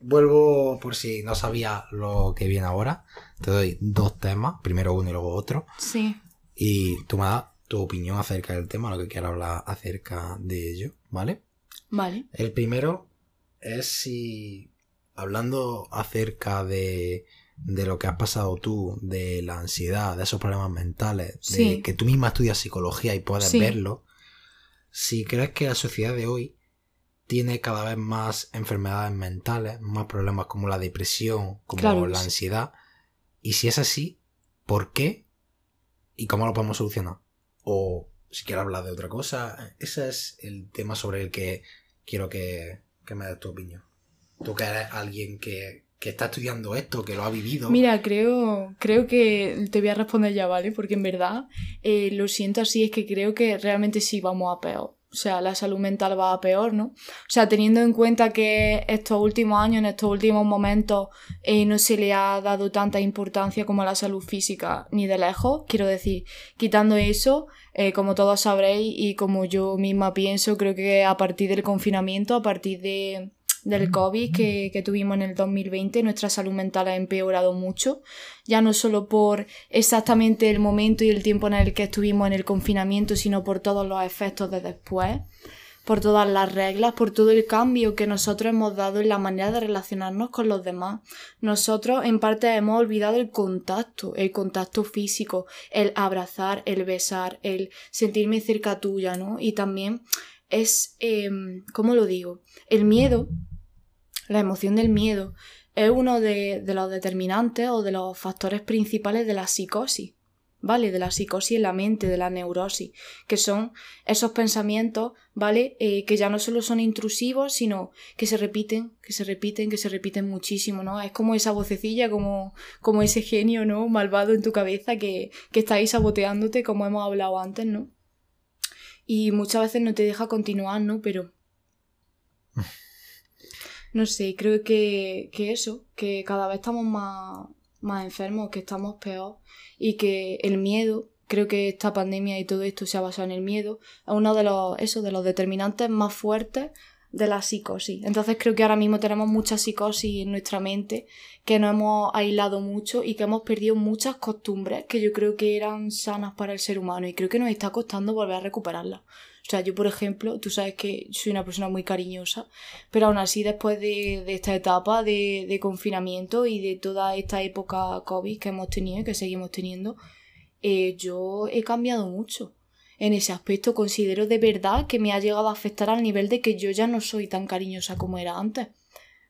Vuelvo por si no sabía lo que viene ahora. Te doy dos temas, primero uno y luego otro. Sí. Y tú me das tu opinión acerca del tema, lo que quieras hablar acerca de ello, ¿vale? Vale. El primero es si, hablando acerca de, de lo que has pasado tú, de la ansiedad, de esos problemas mentales, de Sí. que tú misma estudias psicología y puedes Sí. verlo, si crees que la sociedad de hoy tiene cada vez más enfermedades mentales, más problemas como la depresión, como Claro, la sí. ansiedad, y si es así, ¿por qué? ¿Y cómo lo podemos solucionar? O si quieres hablar de otra cosa, ese es el tema sobre el que quiero que, que me des tu opinión. Tú que eres alguien que, que está estudiando esto, que lo ha vivido. Mira, creo, creo que te voy a responder ya, ¿vale? Porque en verdad, eh, lo siento así, es que creo que realmente sí vamos a peor. O sea, la salud mental va a peor, ¿no? O sea, teniendo en cuenta que estos últimos años, en estos últimos momentos, eh, no se le ha dado tanta importancia como a la salud física ni de lejos. Quiero decir, quitando eso, eh, como todos sabréis y como yo misma pienso, creo que a partir del confinamiento, a partir de, del COVID que, que tuvimos en el 2020, nuestra salud mental ha empeorado mucho, ya no solo por exactamente el momento y el tiempo en el que estuvimos en el confinamiento, sino por todos los efectos de después, por todas las reglas, por todo el cambio que nosotros hemos dado en la manera de relacionarnos con los demás. Nosotros en parte hemos olvidado el contacto, el contacto físico, el abrazar, el besar, el sentirme cerca tuya, ¿no? Y también es, eh, ¿cómo lo digo? El miedo, la emoción del miedo, es uno de, los determinantes o de los factores principales de la psicosis. ¿vale? De la psicosis en la mente, de la neurosis, que son esos pensamientos, ¿vale? Eh, que ya no solo son intrusivos, sino que se repiten, que se repiten, que se repiten muchísimo, ¿no? Es como esa vocecilla, como, como ese genio, ¿no? Malvado en tu cabeza que, que está ahí saboteándote, como hemos hablado antes, ¿no? Y muchas veces no te deja continuar, ¿no? Pero... No sé, creo que, que eso, que cada vez estamos más, más enfermos, que estamos peor y que el miedo, creo que esta pandemia y todo esto se ha basado en el miedo, es uno de los, eso, de los determinantes más fuertes de la psicosis. Entonces creo que ahora mismo tenemos mucha psicosis en nuestra mente, que nos hemos aislado mucho y que hemos perdido muchas costumbres que yo creo que eran sanas para el ser humano y creo que nos está costando volver a recuperarlas. O sea, yo por ejemplo, tú sabes que soy una persona muy cariñosa, pero aún así después de, esta etapa de, de, confinamiento y de toda esta época COVID que hemos tenido y que seguimos teniendo, eh, yo he cambiado mucho en ese aspecto considero de verdad que me ha llegado a afectar al nivel de que yo ya no soy tan cariñosa como era antes.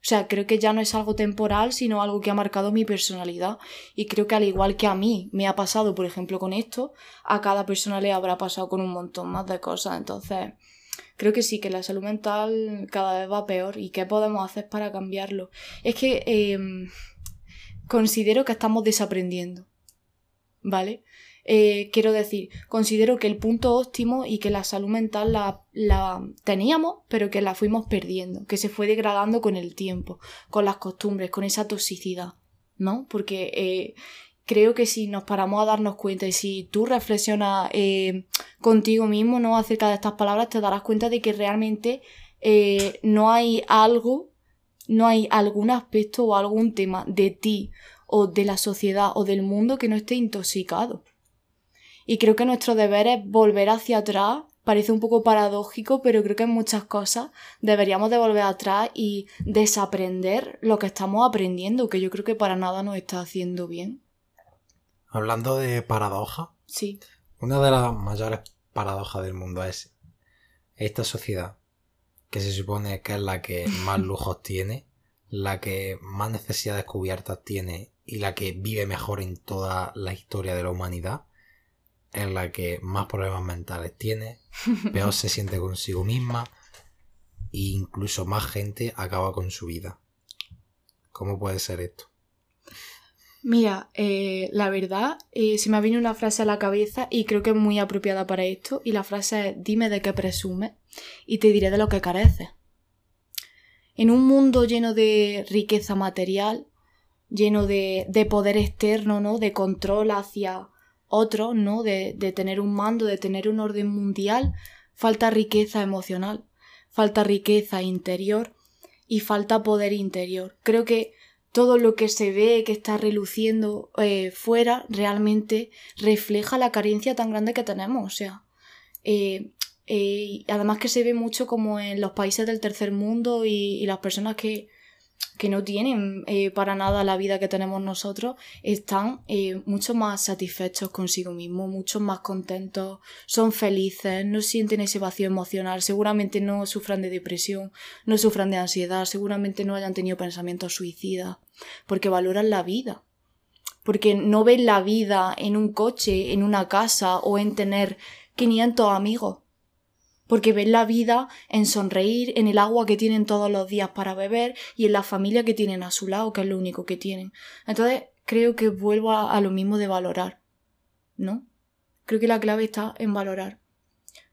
O sea, creo que ya no es algo temporal, sino algo que ha marcado mi personalidad. Y creo que al igual que a mí me ha pasado, por ejemplo, con esto, a cada persona le habrá pasado con un montón más de cosas. Entonces, creo que sí, que la salud mental cada vez va peor. ¿Y qué podemos hacer para cambiarlo? Es que em, considero que estamos desaprendiendo. ¿Vale? Eh, quiero decir, considero que el punto óptimo y que la salud mental la, teníamos, pero que la fuimos perdiendo, que se fue degradando con el tiempo, con las costumbres, con esa toxicidad, ¿no? Porque eh, creo que si nos paramos a darnos cuenta y si tú reflexionas eh, contigo mismo, ¿no? Acerca de estas palabras, te darás cuenta de que realmente no hay algo, no hay algún aspecto o algún tema de ti o de la sociedad o del mundo que no esté intoxicado. Y creo que nuestro deber es volver hacia atrás. Parece un poco paradójico, pero creo que en muchas cosas deberíamos de volver atrás y desaprender lo que estamos aprendiendo, que yo creo que para nada nos está haciendo bien. Hablando de paradoja. Sí. Una de las mayores paradojas del mundo es esta sociedad, que se supone que es la que más lujos tiene, la que más necesidades cubiertas tiene y la que vive mejor en toda la historia de la humanidad, en la que más problemas mentales tiene, peor se siente consigo misma e incluso más gente acaba con su vida. ¿Cómo puede ser esto? Mira, eh, la verdad, eh, se me ha venido una frase a la cabeza y creo que es muy apropiada para esto. Y la frase es: Dime de qué presumes y te diré de lo que careces. En un mundo lleno de riqueza material, lleno de, de poder externo, ¿no? De control hacia otro, ¿no? De, de tener un mando, de tener un orden mundial, falta riqueza emocional, falta riqueza interior y falta poder interior. Creo que todo lo que se ve, que está reluciendo eh, fuera, realmente refleja la carencia tan grande que tenemos. O sea, eh, eh, además que se ve mucho como en los países del tercer mundo y las personas que, que no tienen eh, para nada la vida que tenemos nosotros, están eh, mucho más satisfechos consigo mismos, mucho más contentos, son felices, no sienten ese vacío emocional, seguramente no sufran de depresión, no sufran de ansiedad, seguramente no hayan tenido pensamientos suicidas, porque valoran la vida. Porque no ven la vida en un coche, en una casa o en tener 500 amigos porque ven la vida en sonreír, en el agua que tienen todos los días para beber y en la familia que tienen a su lado, que es lo único que tienen. Entonces, creo que vuelvo a, lo mismo de valorar, ¿no? Creo que la clave está en valorar.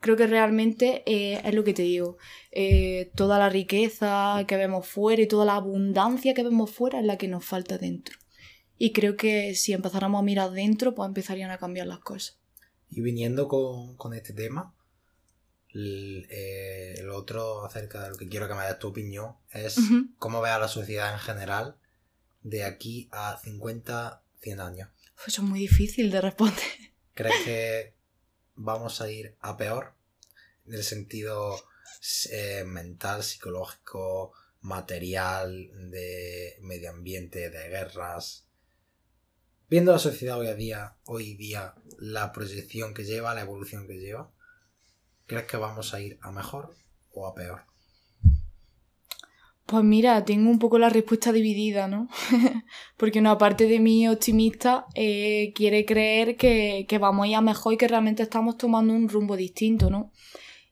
Creo que realmente eh, es lo que te digo. Eh, toda la riqueza que vemos fuera y toda la abundancia que vemos fuera es la que nos falta dentro. Y creo que si empezáramos a mirar dentro, pues empezarían a cambiar las cosas. Y viniendo con, con este tema, eh, el, otro acerca de lo que quiero que me des tu opinión es cómo ve a la sociedad en general de aquí a 50, 100 años. Eso es muy difícil de responder. ¿Crees que vamos a ir a peor? En el sentido eh, mental, psicológico, material, de medio ambiente, de guerras. Viendo la sociedad hoy día, hoy día, la proyección que lleva, la evolución que lleva, ¿Crees que vamos a ir a mejor o a peor? Pues mira, tengo un poco la respuesta dividida, ¿no? Porque una parte de mí optimista eh, quiere creer que, que vamos a ir a mejor y que realmente estamos tomando un rumbo distinto, ¿no?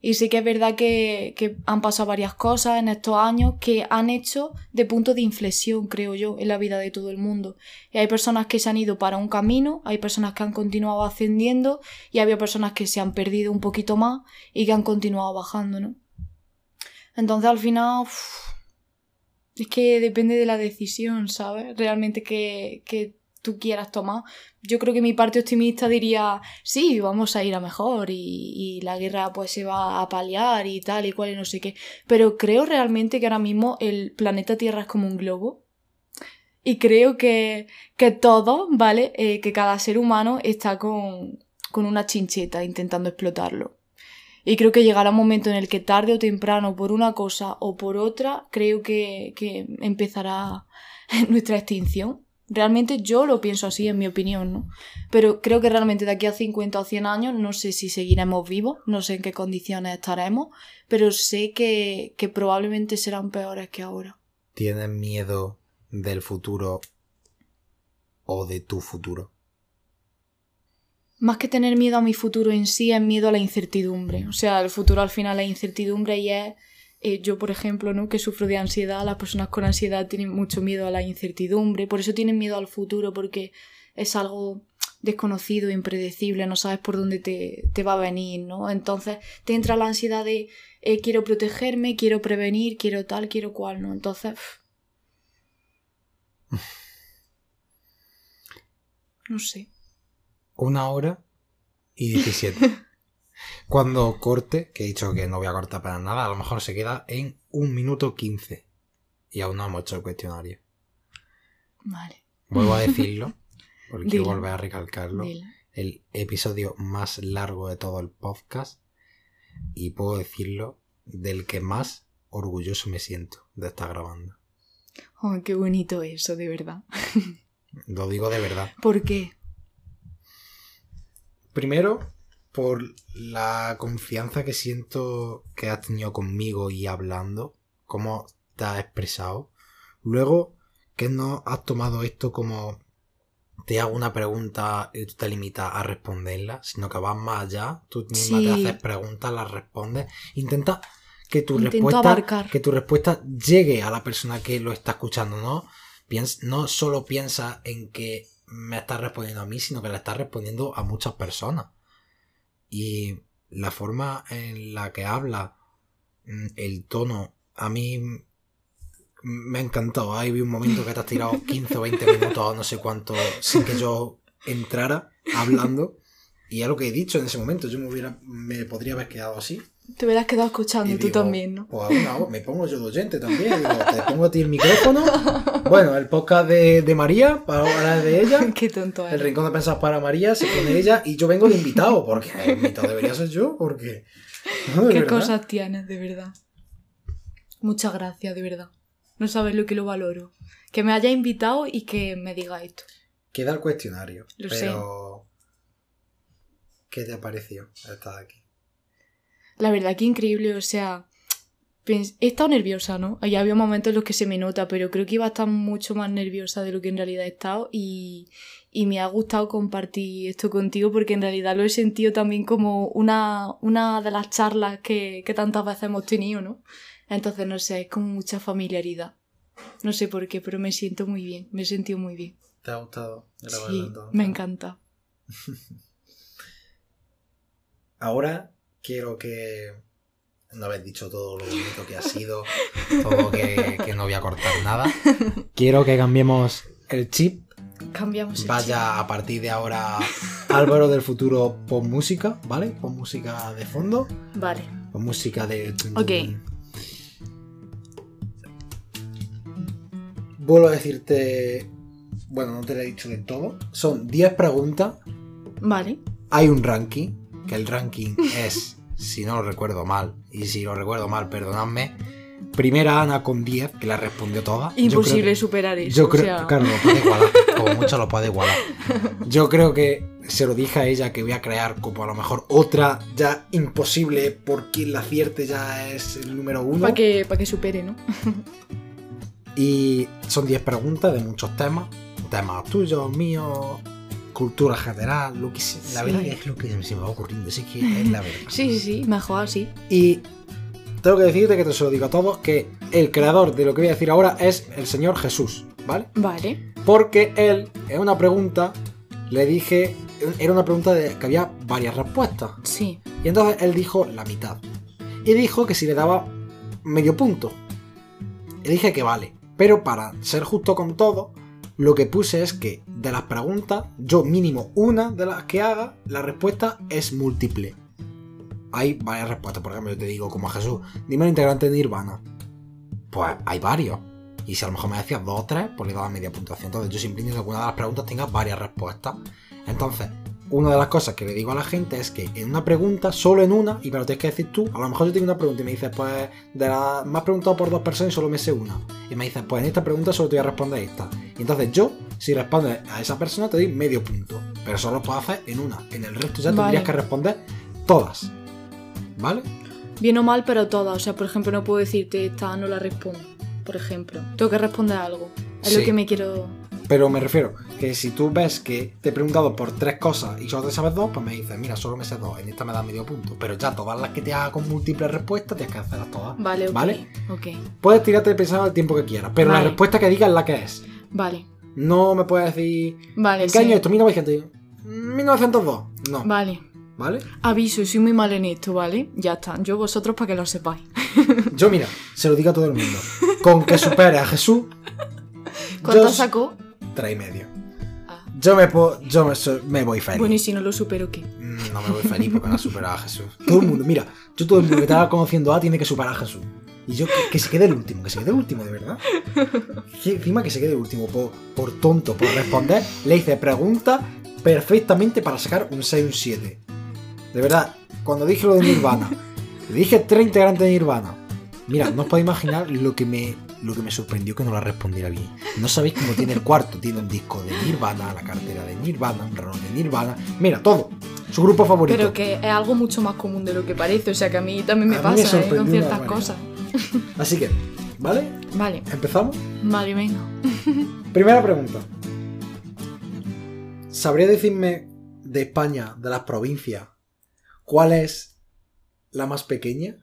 Y sí que es verdad que, que, han pasado varias cosas en estos años que han hecho de punto de inflexión, creo yo, en la vida de todo el mundo. Y hay personas que se han ido para un camino, hay personas que han continuado ascendiendo y había personas que se han perdido un poquito más y que han continuado bajando, ¿no? Entonces al final... Es que depende de la decisión, ¿sabes? Realmente que, que tú quieras tomar. Yo creo que mi parte optimista diría, sí, vamos a ir a mejor y, y, la guerra pues se va a paliar y tal y cual y no sé qué. Pero creo realmente que ahora mismo el planeta Tierra es como un globo. Y creo que, que todo, ¿vale? Eh, que cada ser humano está con, con una chincheta intentando explotarlo. Y creo que llegará un momento en el que tarde o temprano, por una cosa o por otra, creo que, que empezará nuestra extinción. Realmente yo lo pienso así, en mi opinión, ¿no? Pero creo que realmente de aquí a 50 o 100 años no sé si seguiremos vivos, no sé en qué condiciones estaremos, pero sé que, que probablemente serán peores que ahora. ¿Tienes miedo del futuro o de tu futuro? Más que tener miedo a mi futuro en sí, es miedo a la incertidumbre. O sea, el futuro al final es incertidumbre y es eh, yo, por ejemplo, ¿no? que sufro de ansiedad, las personas con ansiedad tienen mucho miedo a la incertidumbre, por eso tienen miedo al futuro, porque es algo desconocido, impredecible, no sabes por dónde te, te va a venir, ¿no? Entonces te entra la ansiedad de eh, quiero protegerme, quiero prevenir, quiero tal, quiero cual, ¿no? Entonces... No sé. Una hora y 17. Cuando corte, que he dicho que no voy a cortar para nada, a lo mejor se queda en un minuto 15. Y aún no hemos hecho el cuestionario. Vale. Vuelvo a decirlo, porque vuelvo a recalcarlo. Dilo. El episodio más largo de todo el podcast. Y puedo decirlo, del que más orgulloso me siento de estar grabando. Oh, qué bonito eso, de verdad. Lo digo de verdad. ¿Por qué? Primero, por la confianza que siento que has tenido conmigo y hablando, cómo te has expresado. Luego, que no has tomado esto como te hago una pregunta y tú te limitas a responderla, sino que vas más allá, tú misma te haces preguntas, las respondes, intenta que tu Intento respuesta abarcar. que tu respuesta llegue a la persona que lo está escuchando, ¿no? Piens- no solo piensa en que me estás respondiendo a mí, sino que le estás respondiendo a muchas personas. Y la forma en la que habla, mm, el tono, a mí me ha encantado. Hay un momento que te has tirado 15 o 20 minutos no sé cuánto sin que yo entrara hablando. Y es lo que he dicho en ese momento. Yo me, hubiera, me podría haber quedado así. Te hubieras quedado escuchando Y tú digo, también, ¿no? Pues una- me pongo yo de oyente también. Digo, te pongo a ti el micrófono. Bueno, el podcast de, de María, para hablar de ella. Qué tonto El rincón de pensar para María, se pone ella y yo vengo de invitado, porque el invitado debería ser yo, porque. No, Qué verdad. cosas tienes, de verdad. Muchas gracias, de verdad. No sabes lo que lo valoro. Que me haya invitado y que me diga esto. Queda el cuestionario. Lo pero. ¿Qué te pareció estar aquí? La verdad que increíble, o sea, he estado nerviosa, ¿no? Y había momentos en los que se me nota, pero creo que iba a estar mucho más nerviosa de lo que en realidad he estado y, y me ha gustado compartir esto contigo porque en realidad lo he sentido también como una, una de las charlas que, que tantas veces hemos tenido, ¿no? Entonces, no sé, es como mucha familiaridad. No sé por qué, pero me siento muy bien, me he sentido muy bien. ¿Te ha gustado? Sí, me encanta. Ahora quiero que. No habéis dicho todo lo bonito que ha sido, todo que, que no voy a cortar nada. Quiero que cambiemos el chip Cambiamos el Vaya a partir de ahora Álvaro del futuro pon música, ¿vale? Pon música de fondo. Vale. pon música de... Ok. Vuelvo a decirte... Bueno, no te lo he dicho del todo. Son 10 preguntas. Vale. Hay un ranking, que el ranking es, si no lo recuerdo mal, y si lo recuerdo mal, perdonadme. Primera Ana con 10, que la respondió toda. Yo Imposible creo que- superar eso. Yo o creo, sea, claro, lo puede igualar, como mucho lo puede igualar. Yo creo que se lo dije a ella que voy a crear como a lo mejor otra ya imposible por quien la acierte ya es el número uno. Para que, pa' que supere, ¿no? Y son 10 preguntas de muchos temas. Temas tuyos, míos, cultura general, lo que se- La Sí. verdad que es lo que se me va ocurriendo, sí que es la verdad. Sí, sí, sí, mejor así. Y tengo que decirte que te se lo digo a todos, que el creador de lo que voy a decir ahora es el Señor Jesús, ¿vale? Vale. Porque él, en una pregunta, le dije, era una pregunta de que había varias respuestas. Sí. Y entonces él dijo la mitad. Y dijo que si le daba medio punto. Y dije que vale. Pero para ser justo con todo, lo que puse es que de las preguntas, yo mínimo una de las que haga, la respuesta es múltiple. Hay varias respuestas. Por ejemplo, yo te digo, como a Jesús, dime el integrante de Nirvana. Pues hay varios. Y si a lo mejor me decías dos o tres, pues le daba media puntuación. Entonces yo siempre intento que una de las preguntas tenga varias respuestas. Entonces, una de las cosas que le digo a la gente es que en una pregunta, solo en una, y me lo tienes que decir tú, a lo mejor yo tengo una pregunta y me dices, pues, de la, me has preguntado por dos personas y solo me sé una. Y me dices, pues en esta pregunta solo te voy a responder esta. Y entonces yo, si respondes a esa persona, te doy medio punto. Pero solo lo puedo hacer en una. En el resto ya Vale. tendrías que responder todas. ¿Vale? Bien o mal, pero todas. O sea, por ejemplo, no puedo decirte esta no la respondo. Por ejemplo. Tengo que responder algo. Es Sí. lo que me quiero. Pero me refiero que si tú ves que te he preguntado por tres cosas y solo te sabes dos, pues me dices, mira, solo me sé dos, en esta me da medio punto. Pero ya todas las que te haga con múltiples respuestas, tienes que hacerlas todas. Vale, ok. ¿Vale? Ok. Puedes tirarte pensando el tiempo que quieras, pero la respuesta que digas es la que es. Vale. No me puedes decir, Vale. ¿en qué sí. año es esto? 1900. 1902. No. Vale. ¿Vale? Aviso, soy muy mal en esto, ¿vale? Ya está. Yo vosotros para que lo sepáis. Yo, mira, se lo digo a todo el mundo. Con que supere a Jesús, ¿Cuánto Yo- sacó? Tres y medio. Ah. Yo me, puedo- yo me, so- me voy feliz. Bueno, y si no lo supero, ¿qué? Mm, No me voy feliz porque no ha superado a Jesús. Todo el mundo, mira, yo todo el mundo que estaba conociendo a tiene que superar a Jesús. Y yo que, que se quede el último, que se quede el último, de verdad. Que encima que se quede el último, por, por tonto, por responder, le hice preguntas perfectamente para sacar un 6 y un 7. De verdad, cuando dije lo de Nirvana, le dije tres integrantes de Nirvana. Mira, no os podéis imaginar lo que me lo que me sorprendió que no la respondiera bien. No sabéis cómo tiene el cuarto. Tiene un disco de Nirvana, la cartera de Nirvana, un reloj de Nirvana. Mira, todo. Su grupo favorito. Pero que es algo mucho más común de lo que parece. O sea, que a mí también me A mí me pasa, ¿eh? Con ciertas cosas. Así que, ¿vale? Vale. ¿Empezamos? Vale, venga. Primera pregunta. ¿Sabría decirme de España, de las provincias, cuál es la más pequeña?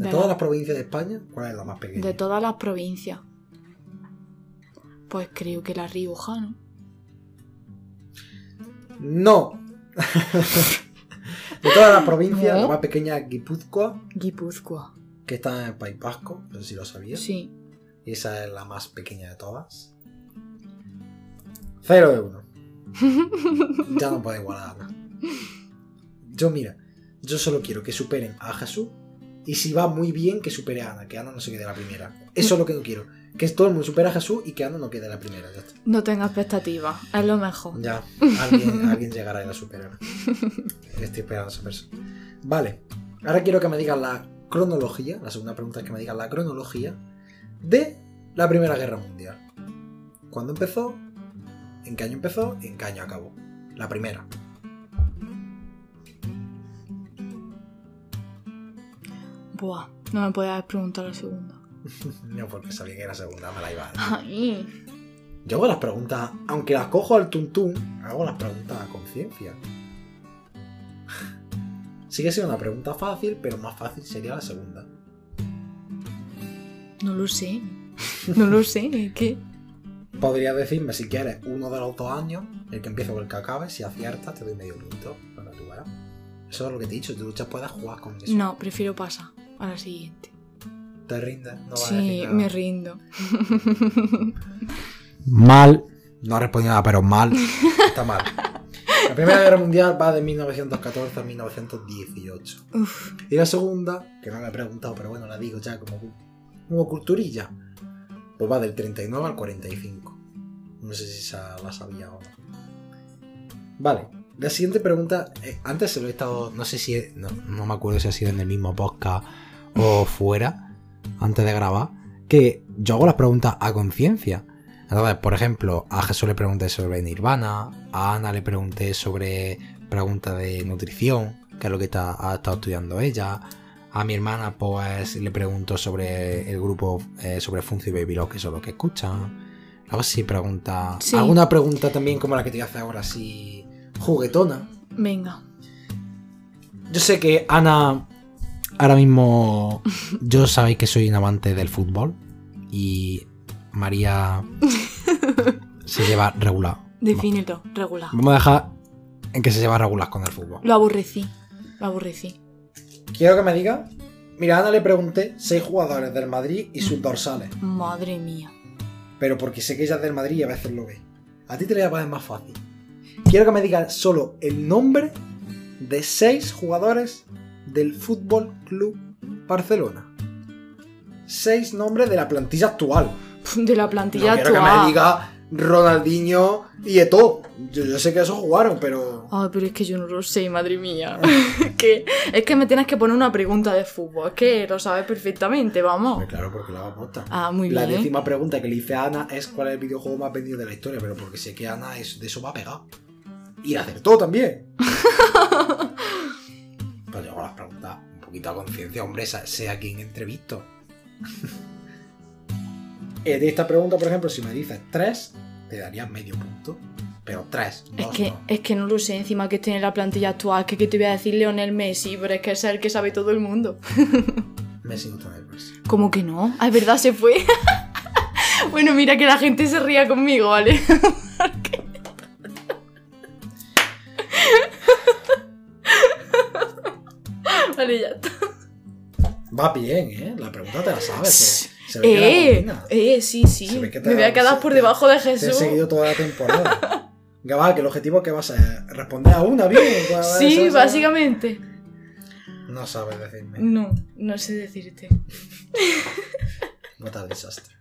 De De todas la- las provincias de España, ¿cuál es la más pequeña? De todas las provincias. Pues creo que la Rioja, ¿no? No. de todas las provincias, No. la más pequeña es Guipúzcoa, Guipúzcoa. que está en el País Vasco, no sé si lo sabías. Sí. Y esa es la más pequeña de todas. Cero de uno. ya no puede igualar nada. Yo, mira, yo solo quiero que superen a Jesús. Y si va muy bien, que supere a Ana, que Ana no se quede la primera. Eso es lo que no quiero. Que todo el mundo supere a Jesús y que Ana no quede la primera. Ya está. No tenga expectativas. Es lo mejor. Ya, alguien, alguien llegará y la superará. Estoy esperando a esa persona. Vale, ahora quiero que me digas la cronología. La segunda pregunta es que me digas la cronología de la Primera Guerra Mundial. ¿Cuándo empezó? ¿En qué año empezó? ¿En qué año acabó? La primera. Buah. No me podías preguntar la segunda. No, porque sabía que era segunda, me la iba a decir. Yo hago las preguntas, aunque las cojo al tuntún, hago las preguntas a conciencia. Sigue siendo una pregunta fácil, pero más fácil sería la segunda. No lo sé. No lo sé. ¿es ¿Qué? Podrías decirme si quieres uno de los dos años, el que empieza con el que acabe, si aciertas te doy medio punto. Tú. Eso es lo que te he dicho, tú ya puedes jugar con eso. No, prefiero pasar a la siguiente. Te rindes, no sí, me rindo. Mal. No ha respondido nada, pero mal. Está mal. La Primera Guerra Mundial va de 1914 a 1918. Uf. Y la segunda, que no la he preguntado, pero bueno, la digo ya como, como culturilla, pues va del 39 al 45. No sé si esa la sabía o no. Vale, la siguiente pregunta, eh, antes se lo he estado, no sé si, no, no me acuerdo si ha sido en el mismo podcast o fuera, antes de grabar, que yo hago las preguntas a conciencia. Entonces, por ejemplo, a Jesús le pregunté sobre Nirvana, a Ana le pregunté sobre preguntas de nutrición, que es lo que está- ha estado estudiando ella, A mi hermana, pues le pregunto sobre el grupo, eh, sobre Funci Baby Lock, que son los que escuchan. Luego sí pregunta. Sí. Alguna pregunta también como la que te voy a hacer ahora, así. juguetona. Venga. Yo sé que Ana. Ahora mismo. Yo sabéis que soy un amante del fútbol. Y María. se lleva regular. Defínelo, regular. Vamos a dejar en que se lleva regular con el fútbol. Lo aburrecí. Lo aburrecí. Quiero que me diga. Mira, Ana le pregunté seis jugadores del Madrid y sus dorsales. Madre mía. Pero porque sé que ella es del Madrid y a veces lo ve. A ti te lo voy a poner más fácil. Quiero que me digas solo el nombre de seis jugadores del Fútbol Club Barcelona. Seis nombres de la plantilla actual. De la No plantilla quiero que actual. me diga Ronaldinho y Eto'o. Yo, yo sé que esos jugaron, pero. Ay, pero es que yo no lo sé, madre mía. que, es que me tienes que poner una pregunta de fútbol. Es que lo sabes perfectamente, vamos. Claro, porque la aposta. Ah, muy La bien. décima pregunta que le hice a Ana es cuál es el videojuego más vendido de la historia, pero porque sé que Ana es, de eso va a pegar. Y acertó también. poquito a conciencia, hombre, sea quien entrevisto. Eh, de esta pregunta, por ejemplo, si me dices tres, te daría medio punto. Pero tres, Es dos que, no. es que no lo sé, encima que esté en la plantilla actual, que, que te voy a decir Leonel Messi, pero es que es el que sabe todo el mundo. Me sigo también el Barça. ¿Cómo que no? Ah, es verdad, se fue. bueno, mira que la gente se ría conmigo, ¿vale? Va bien, ¿eh? La pregunta te la sabes. Se, se ve que la Eh, dominas. eh, sí, sí. Se ve que te Me voy a quedar por debajo de Te he Jesús. seguido toda la temporada. Va, que el objetivo es que vas a responder a una bien. Sí, básicamente. No sabes decirme. No, no sé decirte. No tal desastre.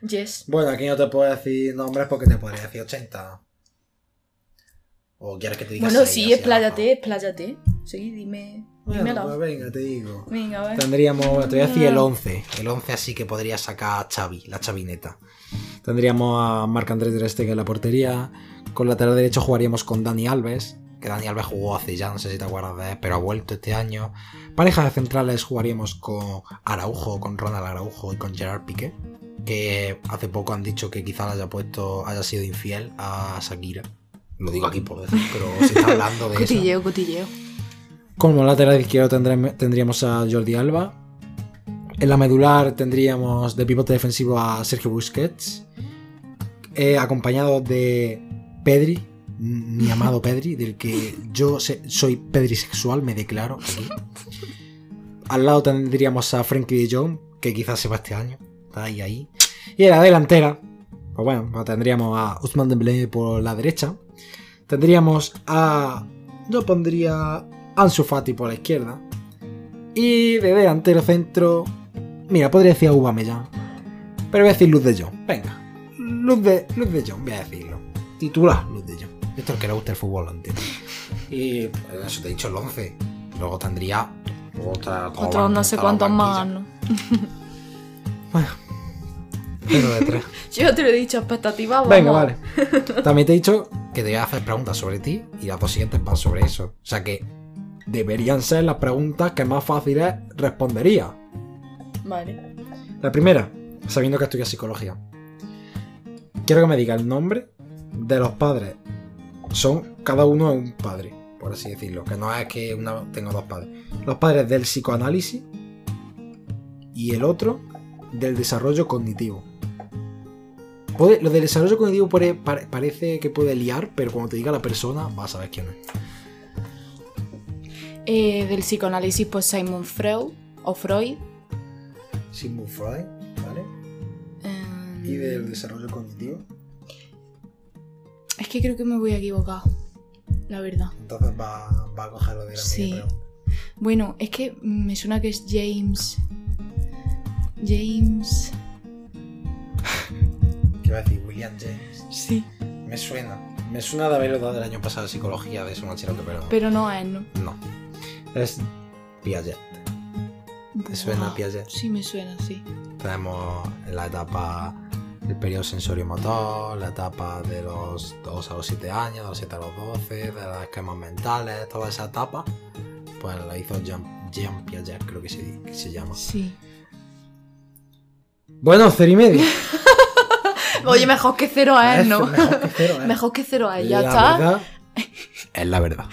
Yes. Bueno, aquí no te puedo decir nombres porque te podría decir 80. ¿O quieres que te diga Bueno, sí, expláyate, expláyate. Sí, dime. Dímelo. Bueno, pues venga, te digo. Venga, a ver. Tendríamos, te voy a decir el 11. El 11 así que podría sacar a Xavi, la chavineta. Tendríamos a Marc Andrés Ter Stegen en la portería. Con lateral derecho jugaríamos con Dani Alves, que Dani Alves jugó hace ya, no sé si te acuerdas de él, pero ha vuelto este año. Pareja de centrales jugaríamos con Araujo, con Ronald Araujo y con Gerard Piqué, que hace poco han dicho que quizá le haya puesto, haya sido infiel a Shakira. Lo digo aquí por decir, pero se está hablando de eso. Cotilleo, cotilleo. Como lateral izquierdo tendríamos a Jordi Alba. En la medular tendríamos de pivote defensivo a Sergio Busquets. eh, acompañado de Pedri, mi amado Pedri, del que yo soy pedrisexual, me declaro aquí. Al lado tendríamos a Frankie de Jong, que quizás se va este año. Está ahí, ahí. Y en la delantera, pues bueno, pues tendríamos a Usman Dembélé por la derecha. Tendríamos a... Yo pondría Ansu Fati por la izquierda. Y de delantero centro... Mira, podría decir a Aubameyang. Pero voy a decir Luz de Jong. Venga. Luz de, Luz de Jong, voy a decirlo. Titular Luz de Jong. Esto es que le gusta el fútbol, lo entiendo. Y pues, eso te he dicho el 11. Luego tendría otra... Otros no sé cuántos más, ¿no? Pero de tres. Yo te lo he dicho, expectativas. Venga, vale. También te he dicho que te voy a hacer preguntas sobre ti y las dos siguientes van sobre eso. O sea que deberían ser las preguntas que más fáciles respondería. Vale. La primera, sabiendo que estudias psicología. Quiero que me diga el nombre de los padres. Son cada uno un padre, por así decirlo. Que no es que una tenga dos padres. Los padres del psicoanálisis y el otro del desarrollo cognitivo. Puede- lo del desarrollo cognitivo pare- parece que puede liar, pero cuando te diga la persona vas a saber quién es. Eh, del psicoanálisis, pues Simon Freud o Freud. Sigmund Freud, ¿vale? Eh, Y del desarrollo cognitivo. Es que creo que me voy a equivocar. La verdad. Entonces va, va a coger lo de la Sí. media. Bueno, es que me suena que es James. James. ¿Qué va a decir? William James. Sí. Me suena. Me suena de haberlo dado el año pasado de psicología de eso, Machiroque, pero. Pero no es, ¿no? No. Es Piaget. ¿Te suena Piaget? Sí, me suena, sí. Tenemos en la etapa del periodo sensorio-motor, la etapa de los 2 a los 7 años, de los 7 a los 12, de los esquemas mentales, toda esa etapa, pues la hizo Jean- Jean Piaget, creo que se, que se llama. Sí. Bueno, cero y medio. Oye, mejor que cero a él, ¿no? Mejor que cero. Mejor que cero a él, ya está. verdad es la verdad.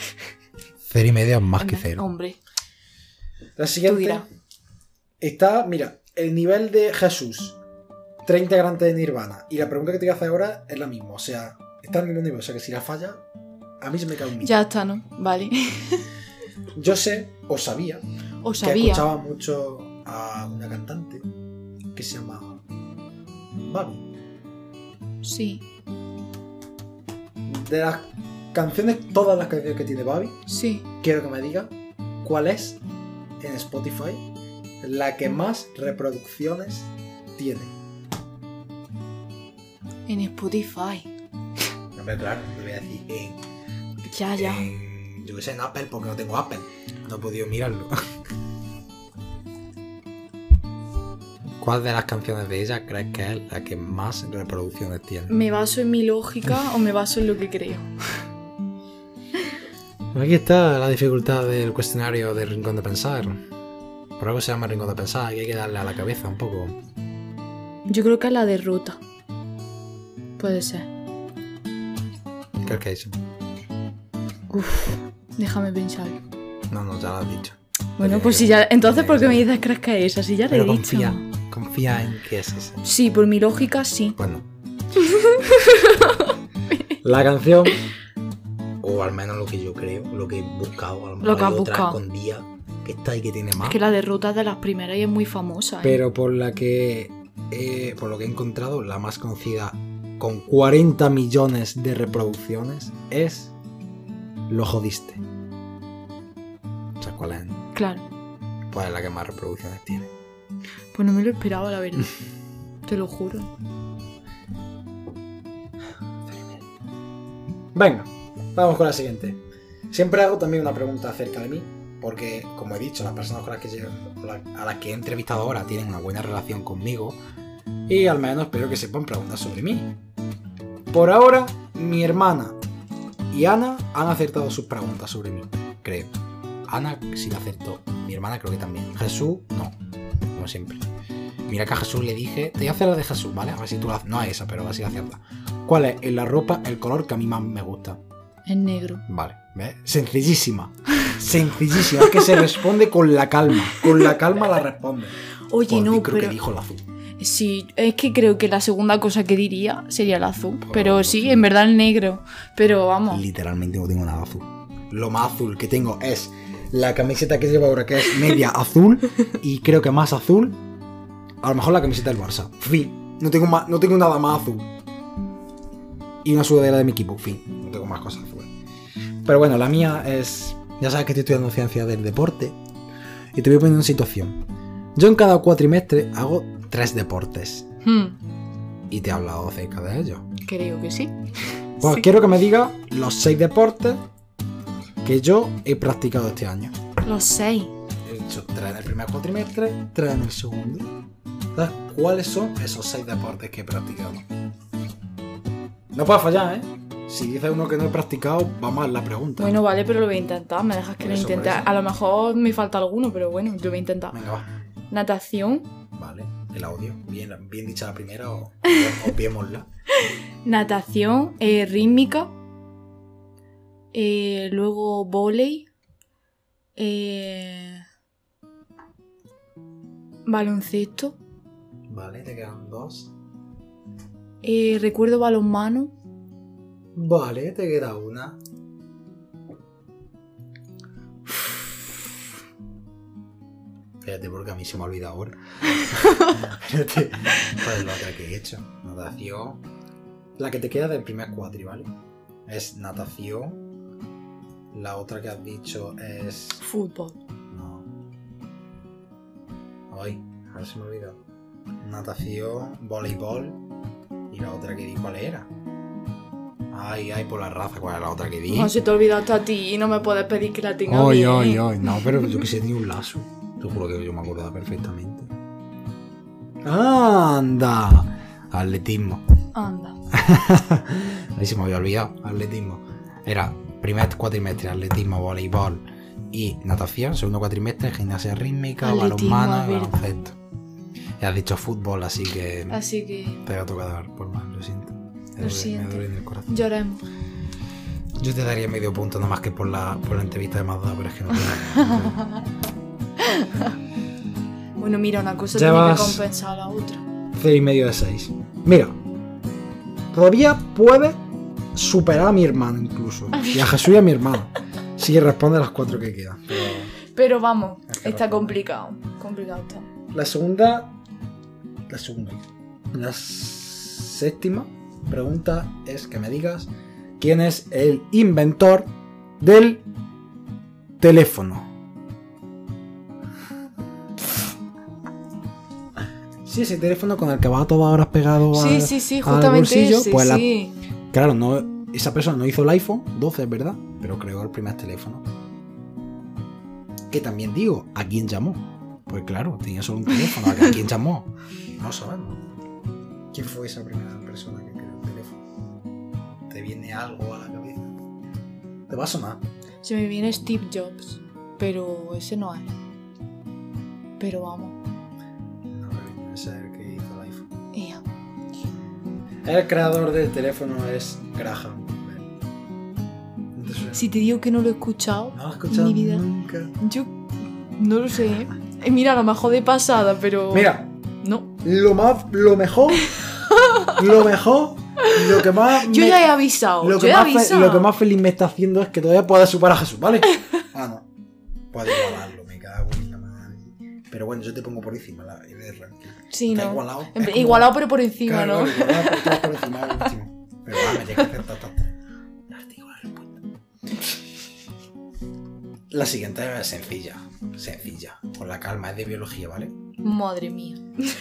Cero y medio es más que cero. Hombre, La siguiente está, mira, el nivel de Jesús, 30 integrantes de Nirvana. Y la pregunta que te voy a hacer ahora es la misma. O sea, está al mismo nivel. O sea, que si la falla, a mí se me cae un mito. Ya está, ¿no? Vale. Yo sé, o sabía, O que sabía. escuchaba mucho a una cantante que se llama Babi. Sí, De las canciones, todas las canciones que tiene Babi, sí. quiero que me diga cuál es en Spotify la que más reproducciones tiene. En Spotify. Hombre, claro, te voy a decir en, Ya, ya. en- yo que sé, en Apple porque no tengo Apple. No he podido mirarlo. ¿Cuál de las canciones de ella crees que es la que más reproducciones tiene? ¿Me baso en mi lógica o me baso en lo que creo? Aquí está la dificultad del cuestionario del Rincón de Pensar. Por algo se llama Rincón de Pensar, que hay que darle a la cabeza un poco. Yo creo que es la derrota. Puede ser. ¿Qué que es? Uf, déjame pensar. No, no, ya lo has dicho. Bueno, pues si ya. Entonces, ¿por qué me dices crees que es esa? Si ya le he Pero dicho. confía, confía en que es ese. Sí, por mi lógica, sí. Bueno. la canción, o al menos lo que yo creo, lo que he buscado, a lo mejor Lo que has otra buscado. escondida que está ahí que tiene más. Es que la derrota es de las primeras y es muy famosa. ¿eh? Pero por la que eh, por lo que he encontrado, la más conocida con 40 millones de reproducciones es Lo jodiste. ¿Sabes cuál es? Claro. Pues es la que más reproducciones tiene. Pues no me lo esperaba, la verdad. Te lo juro. Venga, vamos con la siguiente. Siempre hago también una pregunta acerca de mí, porque, como he dicho, las personas con las que la- a las que he entrevistado ahora tienen una buena relación conmigo y al menos espero que sepan preguntas sobre mí. Por ahora, mi hermana y Ana han acertado sus preguntas sobre mí, creo. Ana sí la acertó, mi hermana creo que también. Jesús, no, como siempre. Mira que a Jesús le dije, te voy a hacer la de Jesús, ¿vale? A ver si tú la... No es esa, pero a ver si la aciertas. ¿Cuál es en la ropa el color que a mí más me gusta? Es negro. Vale, ¿ves? Sencillísima. Sencillísima. Es que se responde con la calma. Con la calma la responde. Oye, no, creo pero. que dijo el azul. Sí, es que creo que la segunda cosa que diría sería el azul. Pero sí, en verdad el negro. Pero vamos. Literalmente no tengo nada azul. Lo más azul que tengo es la camiseta que llevo ahora, que es media azul. Y creo que más azul. A lo mejor la camiseta del Barça. Fin. No tengo, más, no tengo nada más azul. Y una sudadera de mi equipo. Fin. No tengo más cosas azules. Pero bueno, la mía es. Ya sabes que estoy estudiando ciencia del deporte. Y te voy a poner en situación. Yo en cada cuatrimestre hago tres deportes. Hmm, Y te he hablado acerca de ellos. creo que sí. Pues Sí. quiero que me diga los seis deportes que yo he practicado este año. Los seis. He hecho tres en el primer cuatrimestre, tres en el segundo. ¿Sabes cuáles son esos seis deportes que he practicado? No puedes fallar, ¿eh? Si dice uno que no he practicado, va mal la pregunta. Bueno, vale, pero lo voy a intentar. Me dejas que Por lo eso, intente. A lo mejor me falta alguno, pero bueno, yo voy a intentar. Venga, va. Natación. Vale, el audio. Bien, bien dicha la primera o obviémosla. Natación. eh, rítmica. eh, luego volei. eh, baloncesto. Vale, te quedan dos. eh, recuerdo balonmano. Vale, te queda una. Espérate, porque a mí se me ha olvidado ahora. Espérate. ¿Cuál es la otra que he hecho? Natación. La que te queda del primer cuatri, ¿vale? Es natación. La otra que has dicho es. Fútbol. No. Ay, a ver si me he olvidado. Natación, voleibol. Y la otra que di, ¿cuál era? Ay, ay, por la raza, ¿cuál era la otra que di? No se te ha olvidado a ti y no me puedes pedir que la tenga Ay, ay, ay. No, pero yo que sé, un lazo. Te juro que yo me acordaba perfectamente. ¡Anda! Atletismo. Anda. Ahí se me había olvidado. Atletismo. Era primer cuatrimestre, atletismo, voleibol Y natación, segundo cuatrimestre, gimnasia rítmica, balonmano y es baloncesto. Y has dicho fútbol, así que Así que te va a tocar por mal, lo siento. Me Lo duele- siento. Me duele en el corazón. lloremos. Yo te daría medio punto, nada más que por la, por la entrevista de Mazda, pero es que no tengo. Bueno, mira, una cosa tiene que compensar a la otra. Cero y medio de 6. Mira, todavía puede superar a mi hermano incluso. Y a Jesús y a mi hermano. Si responde las cuatro que quedan. Pero Pero vamos, Es que está complicado. Complicado está. La segunda. La segunda. La séptima pregunta es que me digas quién es el inventor del teléfono. Sí, ese teléfono con el que va a todas horas pegado Sí, al- sí, sí, al justamente bolsillo, ese, pues la-. Claro, no, esa persona no hizo el iPhone 12, es verdad, pero creó el primer teléfono. Que también digo, ¿a quién llamó? Pues claro, tenía solo un teléfono, ¿a quién llamó? No sabemos. ¿Quién fue esa primera persona que? ¿Te viene algo a la cabeza? Te va a sonar. Se me viene Steve Jobs, pero ese no es. Pero vamos. No, ese es el que hizo el iPhone. El creador del teléfono es Graham. Si te digo que no lo he escuchado, No lo escuchado mi vida. nunca. yo no lo sé. Eh, Mira, a lo mejor de pasada, pero. Mira, No. lo más, lo mejor, lo mejor, lo que más, Yo me- ya he avisado. lo yo que, he más fe- avisado. lo que más feliz me está haciendo es que todavía pueda superar a Jesús, ¿vale? Ah, no, puede igualarlo, me cago en la madre. Pero bueno, yo te pongo por encima la el de ranking. Sí, Está no. igualado. Como- Igualado, pero por encima, Claro, ¿no? igualado, pero por encima último. Pero va, me tienes que hacer La siguiente es sencilla, sencilla, con la calma, es de biología, ¿vale? Madre mía.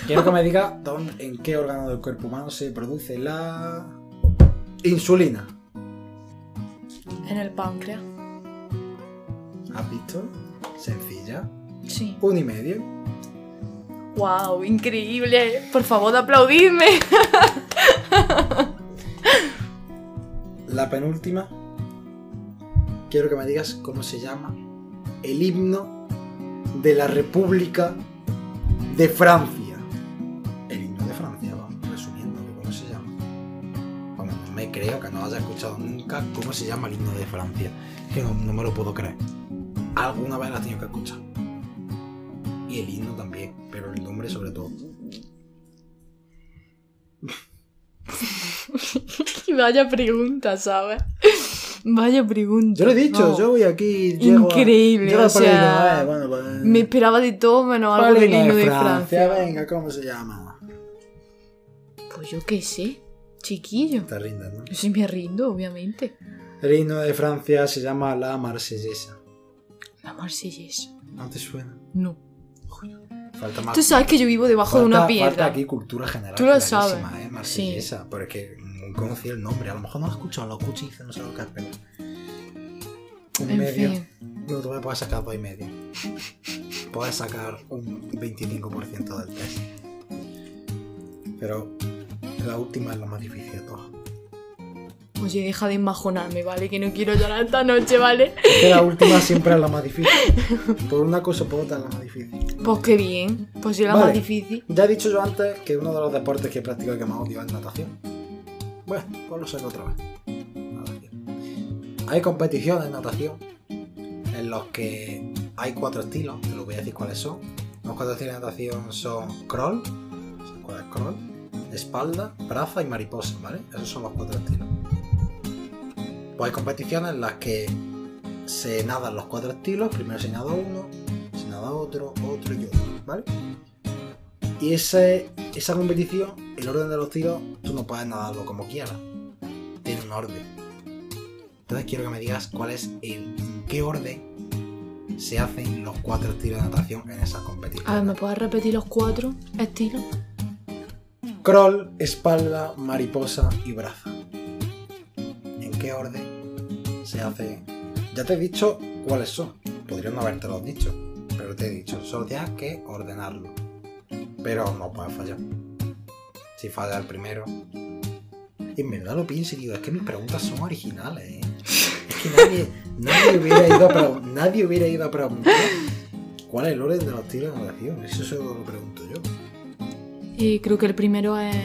Quiero que me diga dónde, en qué órgano del cuerpo humano se produce la insulina. En el páncreas. ¿Has visto? Sencilla. Sí. Un y medio. ¡Wow! Increíble. Por favor, aplaudidme. La penúltima. Quiero que me digas cómo se llama el himno de la República de Francia. El himno de Francia, vamos, resumiendo, ¿cómo se llama? Vamos, no me creo que no haya escuchado nunca cómo se llama el himno de Francia. Que no, no me lo puedo creer. Alguna vez la tenido que escuchar. Y el himno también, pero el nombre sobre todo. Vaya pregunta, ¿sabes? Vaya pregunta. Yo lo he dicho, No. yo voy aquí. llego a- Increíble, llego a o sea, Palino, eh, bueno, pues- Me esperaba de todo menos algo ¿Cuál del himno himno de Francia. Venga, ¿cómo se llama? Pues yo qué sé, chiquillo. Te rindas, ¿no? Yo sí me rindo, obviamente. El himno de Francia se llama La Marsellesa. La marsellesa. ¿No te suena? No. Falta más. Tú sabes que yo vivo debajo de falta- una Falta piedra. aquí cultura general. Tú lo sabes. ¿eh? Marsellesa. Pero es que no conocía el nombre. A lo mejor no lo he escuchado, lo escuché y dice, no sé lo que es, pero. Un En medio. fin. No te voy a poder sacar dos y medio. Puedes sacar un 25% del test. Pero la última es la más difícil de todas. Oye, deja de enmajonarme, ¿vale? Que no quiero llorar esta noche, ¿vale? Es que la última siempre es la más difícil. Por una cosa o por otra es la más difícil. Pues qué bien. Pues si era Vale. más difícil. Ya he dicho yo antes que uno de los deportes que practico y que más odio es natación. Bueno, pues lo saco otra vez. Hay competiciones de natación en los que hay cuatro estilos, te lo voy a decir cuáles son. Los cuatro estilos de natación son crawl, ¿sabes cuál es crawl? Espalda, braza y mariposa, ¿vale? Esos son los cuatro estilos. Pues hay competiciones en las que se nadan los cuatro estilos, primero se nada uno, se nada otro, otro y otro, ¿vale? Y ese, esa competición, el orden de los tiros, tú no puedes nadarlo como quieras. Tiene un orden. Entonces quiero que me digas cuál es el, en qué orden se hacen los cuatro estilos de natación en esas competiciones. A ver, ¿me puedes repetir los cuatro estilos? Crawl, espalda, mariposa y braza. ¿En qué orden se hace? Ya te he dicho cuáles son. Podría no habértelo dicho, pero te he dicho, solo tienes que ordenarlo. Pero no puedes fallar. Si falla el primero. Y en verdad lo pienso y digo, es que mis preguntas son originales, ¿eh? que nadie, nadie hubiera ido a preguntar, nadie hubiera ido a preguntar cuál es el orden de los tiros de oración. Eso solo lo pregunto yo. Y creo que el primero es.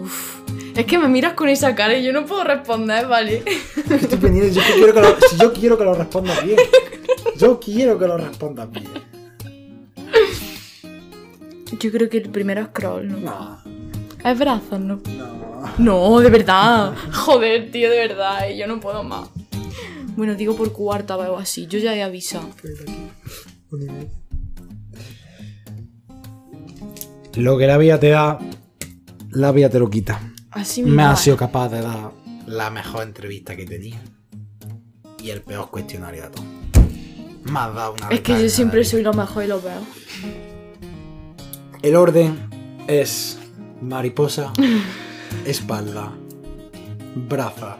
Uf. Es que me miras con esa cara y yo no puedo responder, ¿vale? Estoy pendiente, yo quiero que lo, yo quiero que lo respondas bien. Yo quiero que lo respondas bien. Yo creo que el primero es crawl, ¿no? No, Es brazos, ¿no? no. No, de verdad. Joder, tío, de verdad, eh, yo no puedo más. Bueno, digo por cuarta o así, yo ya he avisado. Lo que la vida te da, la vida te lo quita. Así Me ha sido capaz de dar la mejor entrevista que tenía y el peor cuestionario de todo. Me has dado una Es que yo siempre soy lo mejor y lo peor. El orden es mariposa, espalda, braza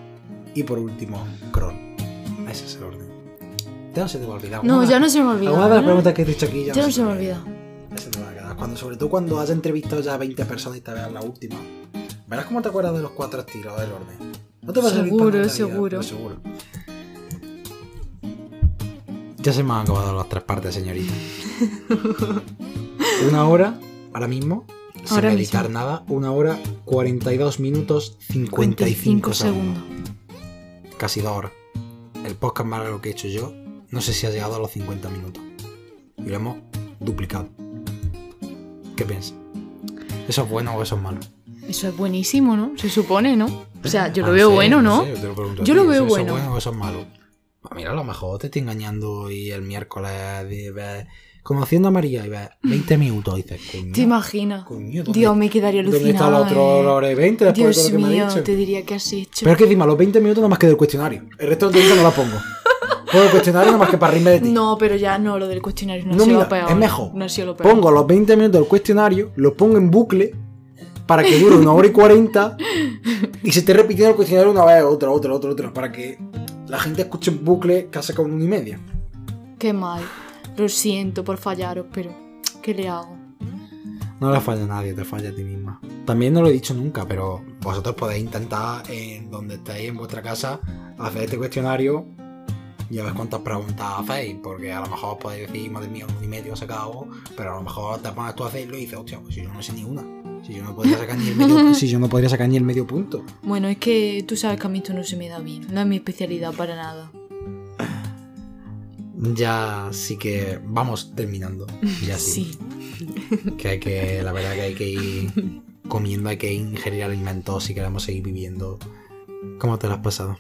y por último crawl. Ese es el orden. Ya no se te va a olvidar. No, ya no se me ha olvidado. Alguna de las preguntas que he dicho aquí ya, Ya no se me ha te va a olvidado. Ese te va a quedar. Cuando, sobre todo cuando has entrevistado ya a 20 personas y te veas la última. Verás cómo te acuerdas de los cuatro estilos del orden. No te va a servir Seguro, vida, seguro. seguro. Ya se me han acabado las tres partes, señorita. una hora, ahora mismo, sin Ahora editar mismo. nada, una hora 42 minutos 55 segundos. Casi dos horas. El podcast más largo que he hecho yo, no sé si ha llegado a los 50 minutos. Y lo hemos duplicado. ¿Qué piensas? ¿Eso es bueno o eso es malo? Eso es buenísimo, ¿no? Se supone, ¿no? O sea, yo lo Ah, veo sí, bueno, ¿no? yo lo Yo veo ¿eso- eso bueno. es bueno o eso es malo? Pues mira, a lo mejor te estoy engañando y el miércoles de- conociendo a María y ves 20 minutos dices, coño, ¿Te imaginas? coño, ¿dónde- Dios, me quedaría ¿Dónde está alucinada. el otro eh. hora y 20 después Dios de todo lo que me mío, ha dicho? te diría que has hecho. Pero es que encima los 20 minutos nada más que del cuestionario. El resto del tiempo no la pongo. Pongo el cuestionario nada más que para reírme de ti. No, pero ya no, lo del cuestionario no, No, ha sido mira, lo peor. es mejor. No ha sido lo peor. Pongo los 20 minutos del cuestionario, los pongo en bucle para que dure una hora y 40 y se esté repitiendo el cuestionario una vez, otra, otra, otra, otra, para que la gente escuche en bucle casi con una y media. Qué mal. Lo siento por fallaros, pero ¿qué le hago? No le falla a nadie, te falla a ti misma. También no lo he dicho nunca, pero vosotros podéis intentar en donde estéis en vuestra casa hacer este cuestionario y a ver cuántas preguntas hacéis, porque a lo mejor podéis decir, madre mía, un y medio sacado, pero a lo mejor te pones tú a hacerlo y dices, hostia, pues si yo no sé ni una, si yo no podría sacar ni el medio, si yo no podría sacar ni el medio punto. Bueno, es que tú sabes que a mí esto no se me da bien. No es mi especialidad para nada. Ya sí que vamos terminando. Ya sí. Sí. Que hay que, la verdad que hay que ir comiendo, hay que ingerir alimentos si queremos seguir viviendo. ¿Cómo te lo has pasado?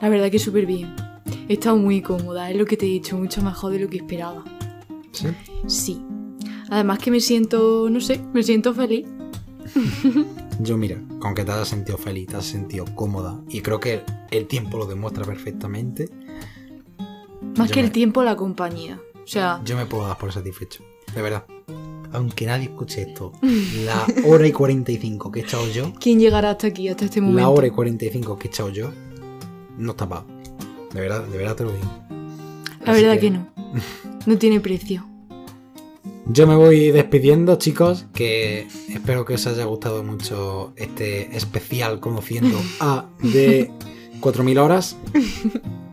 La verdad que súper bien. He estado muy cómoda, es lo que te he dicho, mucho mejor de lo que esperaba. ¿Sí? Sí. Además que me siento, no sé, me siento feliz. Yo mira, con que te hayas sentido feliz, te has sentido cómoda y creo que el tiempo lo demuestra perfectamente, Más Yo que me- el tiempo, la compañía. O sea, yo me puedo dar por satisfecho. De verdad. Aunque nadie escuche esto, la hora y 45 que he echado yo, ¿quién llegará hasta aquí, hasta este momento? la hora y 45 que he echado yo, no está pago. De verdad, de verdad te lo digo. La Así verdad que... no. No tiene precio. Yo me voy despidiendo, chicos, que espero que os haya gustado mucho este especial conociendo a de 4000 horas.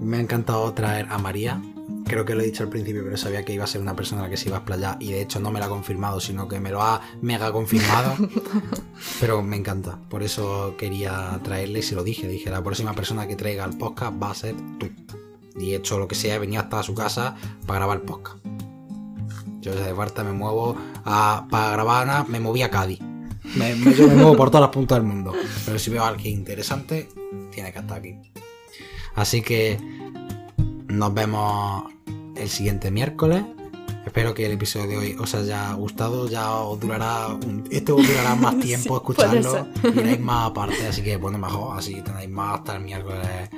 Me ha encantado traer a María. Creo que lo he dicho al principio, pero sabía que iba a ser una persona a la que se iba a explayar y de hecho no me lo ha confirmado, sino que me lo ha mega confirmado. pero me encanta, por eso quería traerle y se lo dije. Dije, la próxima persona que traiga el podcast va a ser tú. Y he hecho lo que sea, he venido hasta su casa para grabar el podcast. Yo desde Barta me muevo a, para grabar me moví a Cádiz. Me, me- yo me muevo por todas las puntas del mundo. Pero si veo a alguien interesante, tiene que estar aquí. Así que nos vemos el siguiente miércoles. Espero que el episodio de hoy os haya gustado. Ya os durará un- esto os durará más tiempo Sí, escucharlo. Iréis más aparte. Así que bueno, mejor. Así tenéis más hasta el miércoles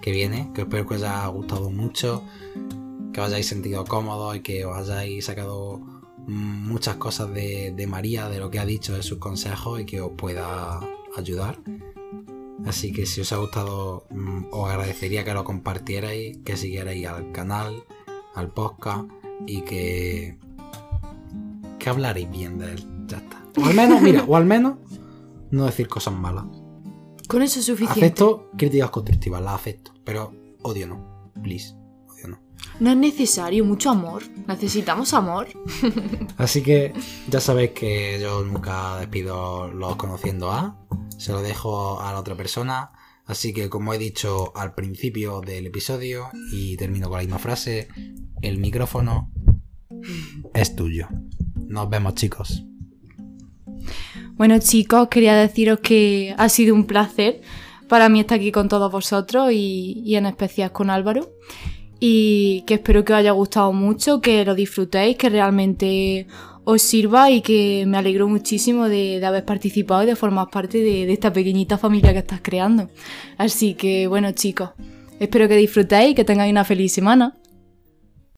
que viene. Que espero que os haya gustado mucho que os hayáis sentido cómodos y que os hayáis sacado muchas cosas de, de María, de lo que ha dicho, de sus consejos y que os pueda ayudar. Así que si os ha gustado, mm, os agradecería que lo compartierais, que siguierais al canal, al podcast y que, que hablarais bien de él. Ya está. O al menos, mira, o al menos no decir cosas malas. Con eso es suficiente. Acepto críticas constructivas, las acepto, pero odio no. Please. No es necesario mucho amor. Necesitamos amor. Así que ya sabéis que yo nunca despido los conociendo a. Se lo dejo a la otra persona. Así que como he dicho al principio del episodio y termino con la misma frase, el micrófono es tuyo. Nos vemos chicos. Bueno chicos, quería deciros que ha sido un placer para mí estar aquí con todos vosotros y, y en especial con Álvaro. Y que espero que os haya gustado mucho, que lo disfrutéis, que realmente os sirva y que me alegro muchísimo de, de haber participado y de formar parte de, de esta pequeñita familia que estás creando. Así que bueno chicos, espero que disfrutéis y que tengáis una feliz semana.